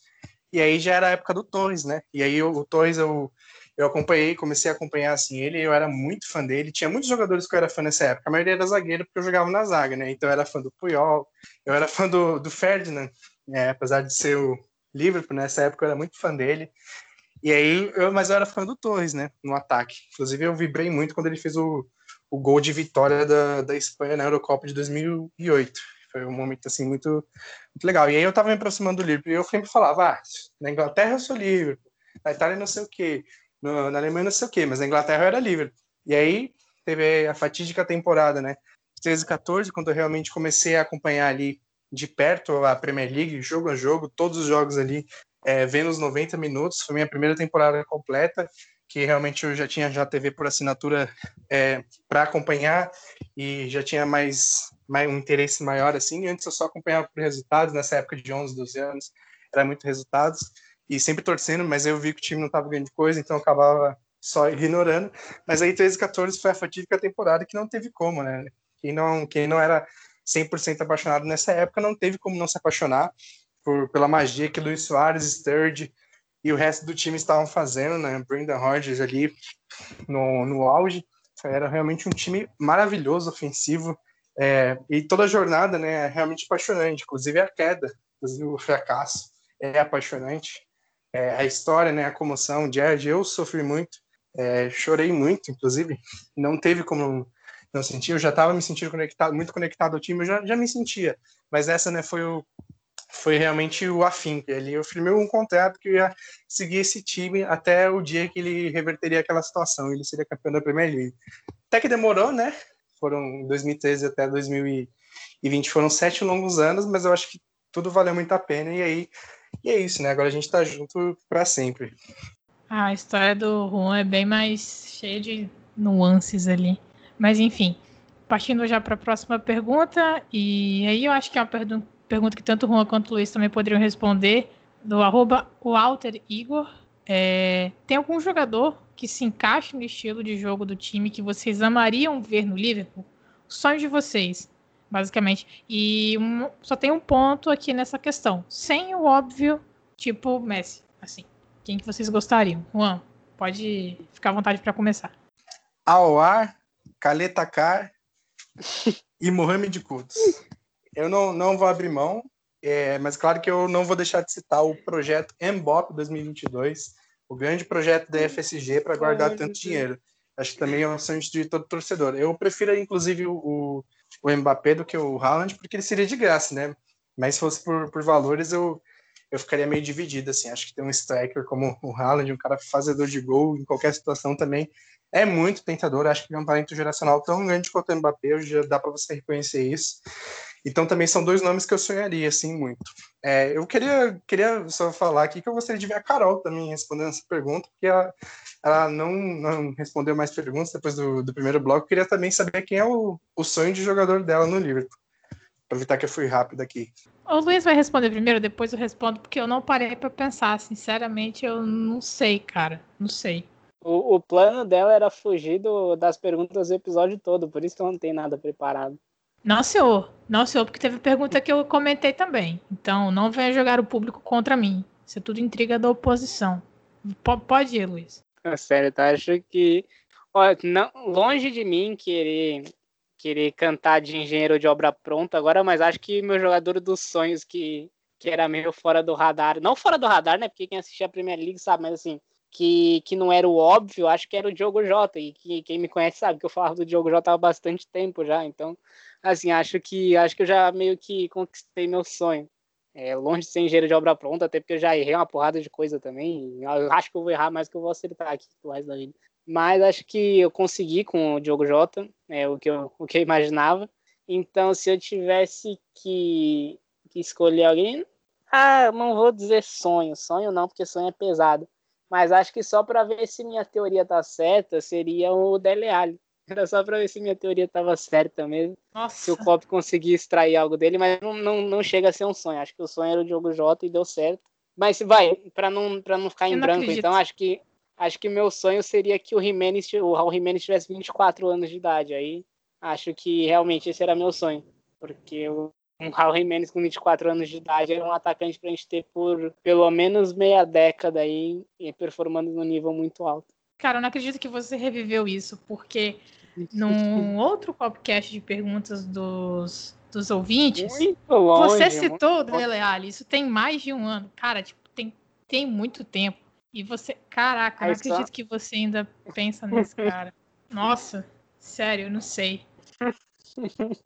E aí já era a época do Torres, né? E aí o, o Torres eu, eu acompanhei, comecei a acompanhar assim ele, eu era muito fã dele. Tinha muitos jogadores que eu era fã nessa época. A maioria era zagueiro porque eu jogava na zaga, né? Então eu era fã do Puyol, eu era fã do, do Ferdinand, né? apesar de ser o Liverpool nessa época eu era muito fã dele. E aí, eu, mas eu era fã do Torres, né? No ataque. Inclusive, eu vibrei muito quando ele fez o, o gol de vitória da, da Espanha na Eurocopa de 2008. Foi um momento, assim, muito, muito legal. E aí eu tava me aproximando do Liverpool e eu sempre falava, ah, na Inglaterra eu sou Liverpool, na Itália não sei o quê, no, na Alemanha não sei o quê, mas na Inglaterra eu era Liverpool. E aí teve a fatídica temporada, né? 13 14, quando eu realmente comecei a acompanhar ali de perto a Premier League, jogo a jogo, todos os jogos ali, é, vendo os 90 minutos. Foi minha primeira temporada completa, que realmente eu já tinha já TV por assinatura é, para acompanhar e já tinha mais, mais um interesse maior assim. Antes eu só acompanhava por resultados, nessa época de 11, 12 anos, era muito resultados e sempre torcendo, mas eu vi que o time não estava ganhando coisa, então eu acabava só ignorando. Mas aí 13 14 foi a fatídica temporada que não teve como, né? Quem não, quem não era 100% apaixonado nessa época não teve como não se apaixonar por, pela magia que Luiz Soares, Sturge e o resto do time estavam fazendo, né? Brendan Rodgers ali no, no auge. Era realmente um time maravilhoso, ofensivo. É, e toda a jornada né, é realmente apaixonante, inclusive a queda, inclusive o fracasso é apaixonante. É, a história, né, a comoção, Jared, eu sofri muito, é, chorei muito, inclusive, não teve como não sentir, eu já estava me sentindo conectado, muito conectado ao time, eu já, já me sentia, mas essa né, foi o, foi realmente o afim. Ele eu firmei um contrato que ia seguir esse time até o dia que ele reverteria aquela situação, ele seria campeão da Premier League. Até que demorou, né? Foram 2013 até 2020, foram sete longos anos, mas eu acho que tudo valeu muito a pena e aí e é isso, né? Agora a gente tá junto para sempre. A história do Juan é bem mais cheia de nuances ali. Mas enfim, partindo já para a próxima pergunta, e aí eu acho que é uma pergunta pergunta que tanto o Juan quanto o Luiz também poderiam responder, do arroba Walter Igor. É, tem algum jogador que se encaixe no estilo de jogo do time que vocês amariam ver no Liverpool? O sonho de vocês, basicamente. E um, só tem um ponto aqui nessa questão. Sem o óbvio, tipo Messi. Assim, quem que vocês gostariam? Juan, pode ficar à vontade para começar. Aouar, Kaletakar e Mohamed Kudus eu não, não vou abrir mão, é, mas claro que eu não vou deixar de citar o projeto Mbop 2022, o grande projeto da FSG para guardar tanto dinheiro. Acho que também é um sonho de todo torcedor. Eu prefiro, inclusive, o, o Mbappé do que o Haaland, porque ele seria de graça, né? Mas se fosse por, por valores, eu, eu ficaria meio dividido, assim. Acho que ter um striker como o Haaland, um cara fazedor de gol em qualquer situação também, é muito tentador. Acho que é um talento geracional tão grande quanto o Mbappé, já dá para você reconhecer isso. Então também são dois nomes que eu sonharia, assim, muito. É, eu queria, queria só falar aqui que eu gostaria de ver a Carol também respondendo essa pergunta, porque ela, ela não, não respondeu mais perguntas depois do, do primeiro bloco. Eu queria também saber quem é o, o sonho de jogador dela no Liverpool. Aproveitar que eu fui rápido aqui. O Luiz vai responder primeiro, depois eu respondo, porque eu não parei para pensar. Sinceramente, eu não sei, cara. Não sei. O, o plano dela era fugir do, das perguntas do episódio todo, por isso que eu não tenho nada preparado. Não, senhor. Não, senhor, porque teve pergunta que eu comentei também. Então, não venha jogar o público contra mim. Isso é tudo intriga da oposição. P pode ir, Luiz. É sério, tá? Acho que. Olha, não, longe de mim querer querer cantar de engenheiro de obra pronta agora, mas acho que meu jogador dos sonhos que, que era meio fora do radar, não fora do radar, né? Porque quem assistia a Premier League sabe, mas assim, que, que não era o óbvio, acho que era o Diogo Jota. E que quem me conhece sabe que eu falava do Diogo Jota há bastante tempo já. Então, assim, acho que acho que eu já meio que conquistei meu sonho. É, longe de ser engenheiro de obra pronta, até porque eu já errei uma porrada de coisa também. Eu acho que eu vou errar mais que eu vou acertar aqui pro resto da vida. Mas acho que eu consegui com o Diogo Jota, é o que eu, o que eu imaginava. Então, se eu tivesse que, que escolher alguém, ah, não vou dizer sonho, sonho não, porque sonho é pesado. Mas acho que só para ver se minha teoria tá certa, seria o Dele Alli. Era só para ver se minha teoria estava certa mesmo. Nossa. Se o Klopp conseguir extrair algo dele, mas não, não, não chega a ser um sonho. Acho que o sonho era o Diogo Jota e deu certo. Mas vai, para não, pra não ficar em branco, acredito. então acho que acho que meu sonho seria que o Jimenez, o Raul Jimenez tivesse 24 anos de idade. Aí acho que realmente esse era meu sonho. Porque o um Raul Jimenez com 24 anos de idade era um atacante para a gente ter por pelo menos meia década aí e performando no nível muito alto. Cara, eu não acredito que você reviveu isso, porque num outro podcast de perguntas dos, dos ouvintes, longe, você citou o Dele Alli, isso tem mais de um ano. Cara, tipo, tem, tem muito tempo. E você, caraca, eu não acredito só... que você ainda pensa nesse cara. Nossa, sério, eu não sei.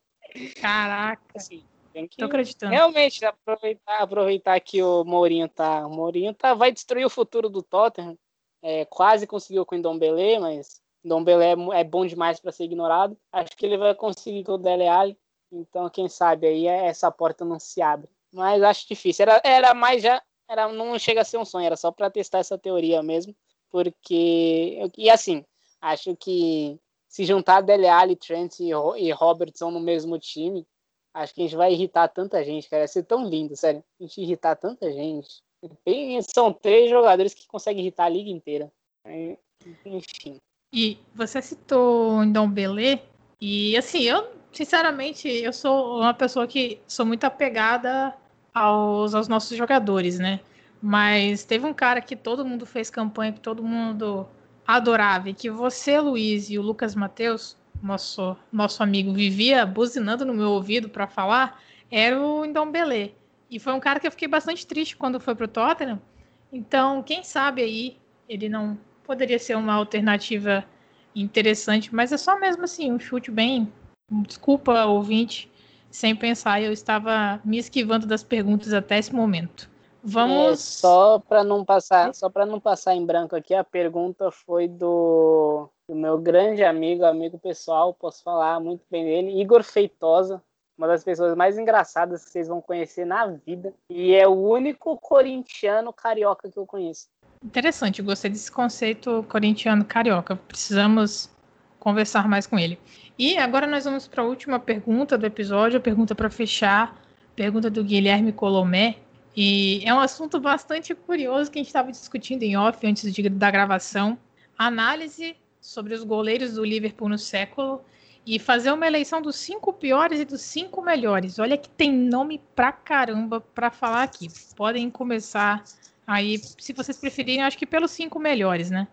Caraca. Assim, tem que Tô acreditando. Realmente, aproveitar, aproveitar que o Mourinho tá. O Mourinho tá, vai destruir o futuro do Tottenham. É, quase conseguiu com o Ndombele, mas Ndombele é, é bom demais para ser ignorado. Acho que ele vai conseguir com o Dele Alli. Então, quem sabe aí é essa porta não se abre. Mas acho difícil. Era, era mais já. Era, não chega a ser um sonho, era só para testar essa teoria mesmo. Porque. E assim, acho que se juntar Dele Alli, Trent e, e Robertson no mesmo time, Acho que a gente vai irritar tanta gente, cara. Vai ser tão lindo, sério. A gente irritar tanta gente. são três jogadores que conseguem irritar a liga inteira. Enfim. E você citou Belê. E assim, eu, sinceramente, eu sou uma pessoa que sou muito apegada aos, aos nossos jogadores, né? Mas teve um cara que todo mundo fez campanha, que todo mundo adorava, e que você, Luiz, e o Lucas Matheus nosso, nosso amigo vivia buzinando no meu ouvido para falar, era o Ndombele. E foi um cara que eu fiquei bastante triste quando foi pro Tottenham. Então, quem sabe aí ele não poderia ser uma alternativa interessante, mas é só mesmo assim, um chute bem. Desculpa, ouvinte, sem pensar, eu estava me esquivando das perguntas até esse momento. Vamos. É, só para não passar, só para não passar em branco aqui, a pergunta foi do, do, meu grande amigo, amigo pessoal, posso falar muito bem dele, Igor Feitosa, uma das pessoas mais engraçadas que vocês vão conhecer na vida, e é o único corintiano carioca que eu conheço. Interessante, gostei desse conceito corintiano carioca. Precisamos conversar mais com ele. E agora nós vamos para a última pergunta do episódio, a pergunta para fechar, pergunta do Guilherme Colomé. E é um assunto bastante curioso que a gente estava discutindo em off antes de, da gravação. Análise sobre os goleiros do Liverpool no século e fazer uma eleição dos cinco piores e dos cinco melhores. Olha que tem nome pra caramba para falar aqui. Podem começar aí, se vocês preferirem, acho que pelos cinco melhores, né?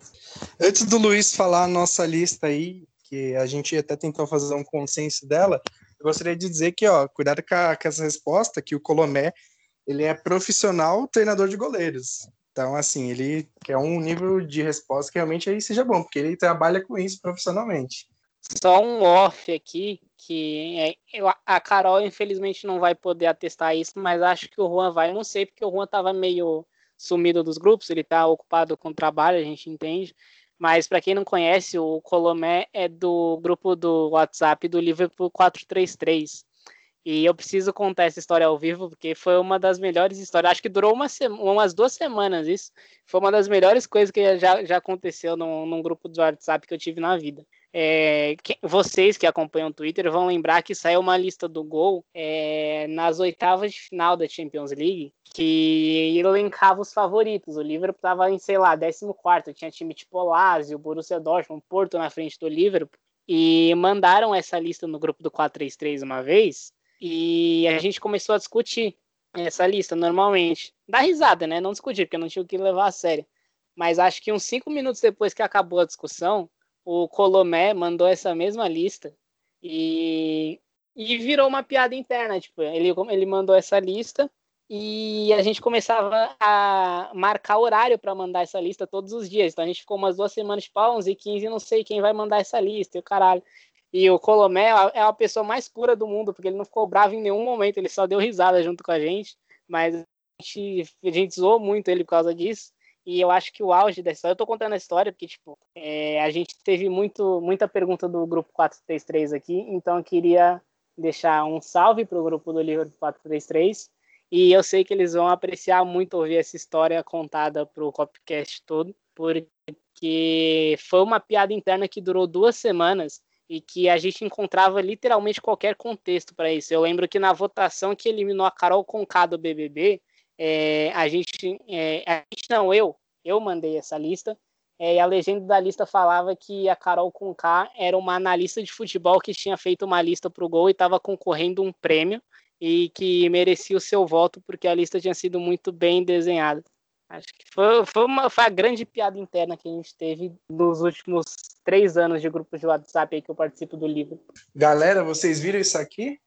Antes do Luiz falar a nossa lista aí, que a gente até tentou fazer um consenso dela, eu gostaria de dizer que, ó, cuidado com, a, com essa resposta, que o Colomé ele é profissional treinador de goleiros. Então, assim, ele quer um nível de resposta que realmente aí seja bom, porque ele trabalha com isso profissionalmente. Só um off aqui, que é, eu, a Carol, infelizmente, não vai poder atestar isso, mas acho que o Juan vai. não sei, porque o Juan estava meio sumido dos grupos, ele está ocupado com trabalho, a gente entende. Mas para quem não conhece, o Colomé é do grupo do WhatsApp do Liverpool 433. E eu preciso contar essa história ao vivo, porque foi uma das melhores histórias. Acho que durou uma umas duas semanas isso. Foi uma das melhores coisas que já, já aconteceu num, num grupo do WhatsApp que eu tive na vida. É, que, vocês que acompanham o Twitter vão lembrar que saiu uma lista do gol é, nas oitavas de final da Champions League que elencava os favoritos. O Liverpool estava em, sei lá, 14, tinha time tipo Lazio, Borussia Dortmund, Porto na frente do Liverpool. E mandaram essa lista no grupo do 433 uma vez. E a gente começou a discutir essa lista normalmente. Dá risada, né? Não discutir, porque não tinha o que levar a sério. Mas acho que uns cinco minutos depois que acabou a discussão, o Colomé mandou essa mesma lista e, e virou uma piada interna. Tipo, ele, ele mandou essa lista e a gente começava a marcar horário para mandar essa lista todos os dias. Então a gente ficou umas duas semanas, tipo, ah, 11 e 15, não sei quem vai mandar essa lista, e o caralho. E o Colomé é, é a pessoa mais pura do mundo, porque ele não ficou bravo em nenhum momento, ele só deu risada junto com a gente, mas a gente, a gente zoou muito ele por causa disso. E eu acho que o auge dessa história, eu tô contando a história porque, tipo, é, a gente teve muito, muita pergunta do grupo 433 aqui, então eu queria deixar um salve pro grupo do livro 433. E eu sei que eles vão apreciar muito ouvir essa história contada pro Copcast todo, porque foi uma piada interna que durou duas semanas e que a gente encontrava literalmente qualquer contexto para isso. Eu lembro que na votação que eliminou a Carol Conká do BBB, é, a gente, é, a gente não, eu, eu mandei essa lista, é, e a legenda da lista falava que a Carol Conká era uma analista de futebol que tinha feito uma lista para o Gol e estava concorrendo um prêmio, e que merecia o seu voto porque a lista tinha sido muito bem desenhada. Acho que foi, foi, uma, foi a grande piada interna que a gente teve nos últimos três anos de grupos de WhatsApp aí que eu participo do livro. Galera, vocês viram isso aqui?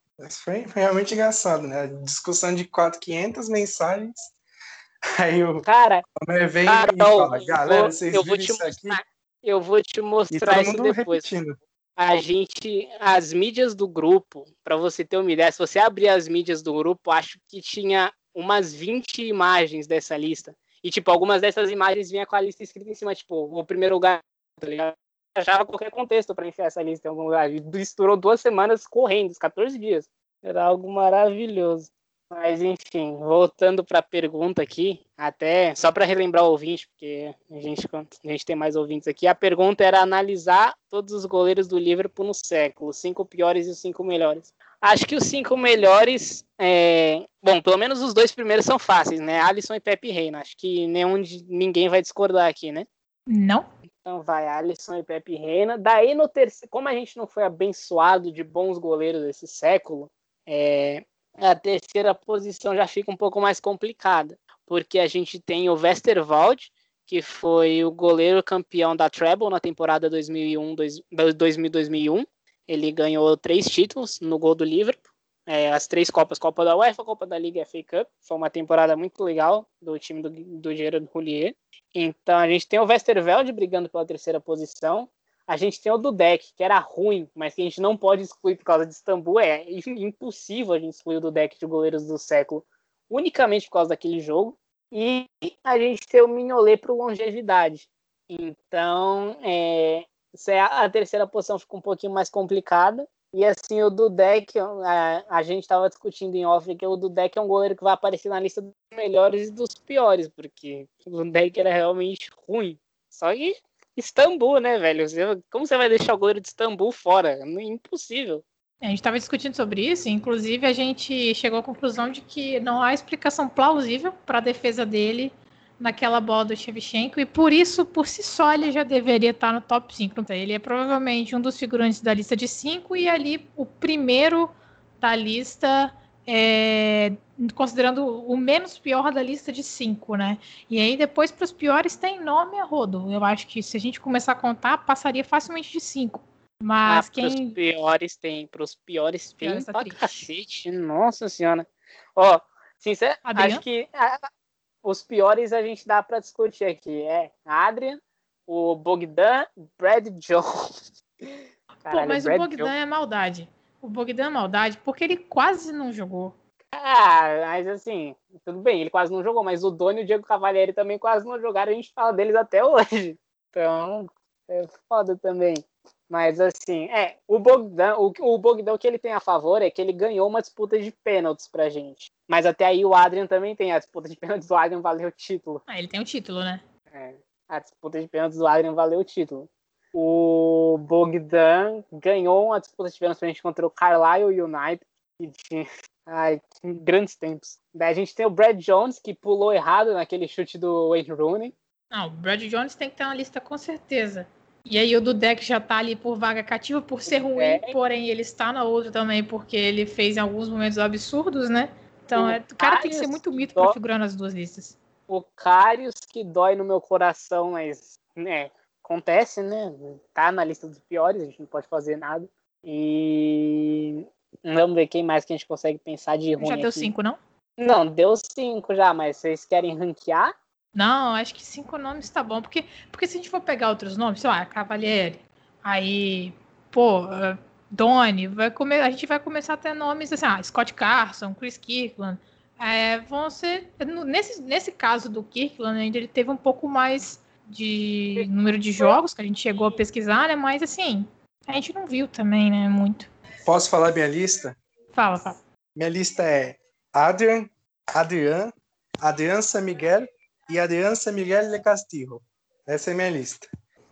Foi, foi realmente engraçado, né? Discussão de 400 mensagens. Aí o cara, vem cara, e fala, galera, vou, vocês eu viram vou te isso mostrar, aqui? Eu vou te mostrar isso depois. Repetindo. A gente, as mídias do grupo, para você ter uma ideia, se você abrir as mídias do grupo, acho que tinha umas 20 imagens dessa lista. E, tipo, algumas dessas imagens vinha com a lista escrita em cima, tipo, o primeiro lugar, tá ligado? Achava qualquer contexto para enfiar essa lista em algum lugar. E durou duas semanas correndo, 14 dias. Era algo maravilhoso. Mas enfim, voltando para a pergunta aqui, até só para relembrar o ouvinte, porque a gente, a gente tem mais ouvintes aqui, a pergunta era analisar todos os goleiros do Liverpool no século, os cinco piores e os cinco melhores. Acho que os cinco melhores, é... bom, pelo menos os dois primeiros são fáceis, né? Alisson e Pepe Reina. Acho que nenhum ninguém vai discordar aqui, né? Não. Então vai Alisson e Pepe Reina. Daí no terceiro, como a gente não foi abençoado de bons goleiros desse século, é, a terceira posição já fica um pouco mais complicada, porque a gente tem o Westerwald, que foi o goleiro campeão da Treble na temporada 2001, 2001. Ele ganhou três títulos no gol do Liverpool, é, as três Copas, Copa da UEFA, Copa da Liga e FA Cup. Foi uma temporada muito legal do time do, do Gerard Houllier. Então a gente tem o Westerveld brigando pela terceira posição. A gente tem o Dudek, que era ruim, mas que a gente não pode excluir por causa de Istambul. É impossível a gente excluir o Dudek de goleiros do século unicamente por causa daquele jogo. E a gente tem o Mignolet para longevidade. Então, é, a terceira posição fica um pouquinho mais complicada. E assim, o Dudek, a, a gente estava discutindo em off que o Dudek é um goleiro que vai aparecer na lista dos melhores e dos piores, porque o Dudek era realmente ruim. Só que Istambul, né, velho? Como você vai deixar o goleiro de Istambul fora? É impossível. A gente estava discutindo sobre isso, inclusive a gente chegou à conclusão de que não há explicação plausível para a defesa dele naquela bola do Shevchenko e por isso, por si só, ele já deveria estar no top 5. Ele é provavelmente um dos figurantes da lista de 5 e ali o primeiro da lista, é, considerando o menos pior da lista de 5, né? E aí depois para os piores tem nome a rodo. Eu acho que se a gente começar a contar, passaria facilmente de 5. Mas ah, quem. Pros piores tem, pros piores tem pra cacete. Nossa senhora. Ó, sincero, acho que os piores a gente dá para discutir aqui. É Adrian, o Bogdan, Brad Jones. Caralho, Pô, mas Brad o Bogdan Jones. é maldade. O Bogdan é maldade porque ele quase não jogou. Ah, mas assim, tudo bem, ele quase não jogou, mas o Doni e o Diego Cavalieri também quase não jogaram, a gente fala deles até hoje. Então, é foda também. Mas assim, é, o Bogdan, o, o Bogdan que ele tem a favor é que ele ganhou uma disputa de pênaltis pra gente. Mas até aí o Adrian também tem a disputa de pênaltis do Adrian valeu o título. Ah, ele tem o título, né? É, a disputa de pênaltis do Adrian valeu o título. O Bogdan ganhou uma disputa de pênaltis contra o Carlisle United. E tinha... Ai, grandes tempos. Daí a gente tem o Brad Jones, que pulou errado naquele chute do Wayne Rooney. Não, o Brad Jones tem que ter uma lista com certeza. E aí o Dudek já tá ali por vaga cativa, por ser ruim, é. porém ele está na outra também, porque ele fez em alguns momentos absurdos, né? Então, o, é, o cara tem que ser muito mito para figurar nas duas listas. O Carius que dói no meu coração, mas, né, acontece, né? Tá na lista dos piores, a gente não pode fazer nada. E vamos ver quem mais que a gente consegue pensar de ruim. Já deu aqui. cinco, não? Não, deu cinco já, mas vocês querem ranquear? Não, acho que cinco nomes tá bom. Porque, porque se a gente for pegar outros nomes, sei lá, Cavalieri, aí, pô, Doni, vai comer, a gente vai começar a ter nomes assim, ah, Scott Carson, Chris Kirkland. É, vão ser. Nesse, nesse caso do Kirkland, ainda ele teve um pouco mais de número de jogos que a gente chegou a pesquisar, né? Mas assim, a gente não viu também, né? Muito. Posso falar minha lista? Fala, fala. Minha lista é Adrian, Adrian, Adrian San Miguel, e Aliança Miguel de Castillo. Essa é a minha lista.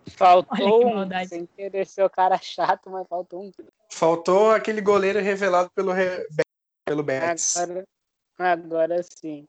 Faltou um, sem querer ser o cara chato, mas faltou um. Faltou aquele goleiro revelado pelo, Re... pelo Betis. Agora, agora sim.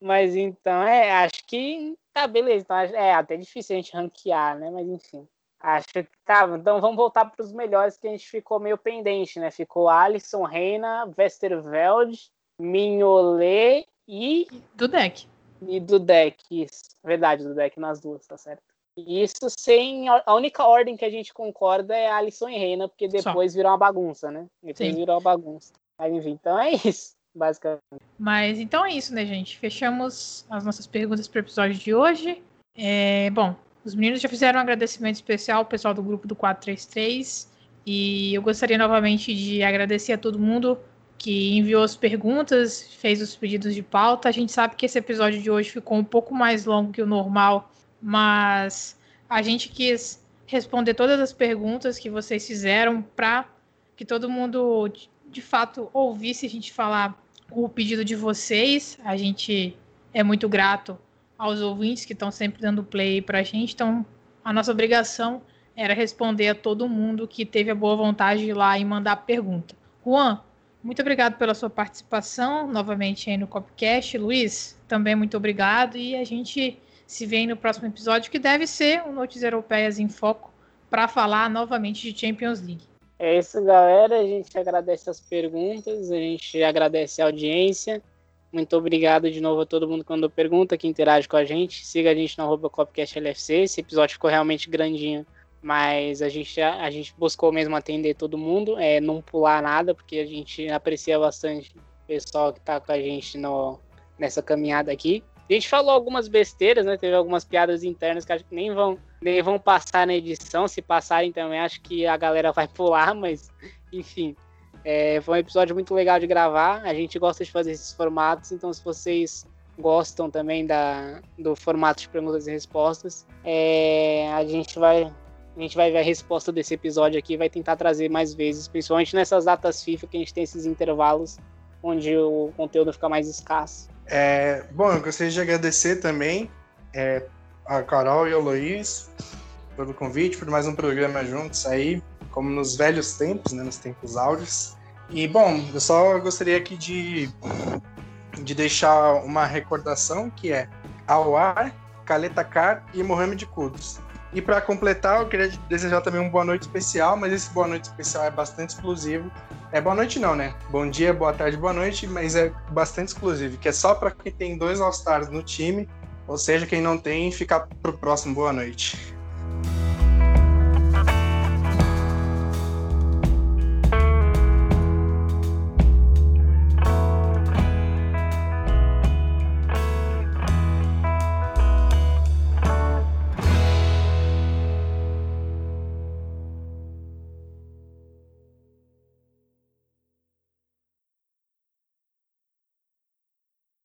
Mas então, é, acho que tá beleza. Então, é até difícil a gente ranquear, né? Mas enfim. Acho que tá. Então vamos voltar para os melhores que a gente ficou meio pendente, né? Ficou Alisson Reina, Westerveld, Mignolet e. Do deck. E do deck, isso. Verdade, do deck nas duas, tá certo. Isso sem. A única ordem que a gente concorda é Alisson e Reina, porque depois Só. virou uma bagunça, né? Depois Sim. virou uma bagunça. Enfim, então é isso, basicamente. Mas então é isso, né, gente? Fechamos as nossas perguntas para o episódio de hoje. É, bom, os meninos já fizeram um agradecimento especial ao pessoal do grupo do 433. E eu gostaria novamente de agradecer a todo mundo que enviou as perguntas, fez os pedidos de pauta. A gente sabe que esse episódio de hoje ficou um pouco mais longo que o normal mas a gente quis responder todas as perguntas que vocês fizeram para que todo mundo de fato ouvisse a gente falar o pedido de vocês. A gente é muito grato aos ouvintes que estão sempre dando play para a gente, então a nossa obrigação era responder a todo mundo que teve a boa vontade de ir lá e mandar pergunta. Juan, muito obrigado pela sua participação novamente aí no Copcast. Luiz, também muito obrigado e a gente se vê no próximo episódio, que deve ser o Noites Europeias em Foco, para falar novamente de Champions League. É isso, galera. A gente agradece as perguntas, a gente agradece a audiência. Muito obrigado de novo a todo mundo que mandou pergunta, que interage com a gente. Siga a gente no arroba CopcastLFC. Esse episódio ficou realmente grandinho, mas a gente, a gente buscou mesmo atender todo mundo, é, não pular nada, porque a gente aprecia bastante o pessoal que está com a gente no, nessa caminhada aqui. A gente falou algumas besteiras, né? Teve algumas piadas internas que acho que nem vão, nem vão passar na edição. Se passarem também, acho que a galera vai pular, mas enfim. É, foi um episódio muito legal de gravar. A gente gosta de fazer esses formatos, então se vocês gostam também da, do formato de perguntas e respostas, é, a gente vai a gente vai ver a resposta desse episódio aqui vai tentar trazer mais vezes, principalmente nessas datas FIFA que a gente tem esses intervalos onde o conteúdo fica mais escasso. É, bom, eu gostaria de agradecer também é, a Carol e o Luiz pelo convite, por mais um programa juntos aí, como nos velhos tempos, né, nos tempos áureos. E, bom, eu só gostaria aqui de, de deixar uma recordação que é Awar, Caleta Car e Mohamed Kudus. E para completar, eu queria desejar também uma boa noite especial, mas esse boa noite especial é bastante exclusivo é boa noite não, né? Bom dia, boa tarde, boa noite, mas é bastante exclusivo, que é só para quem tem dois All-Stars no time, ou seja, quem não tem, fica pro próximo boa noite.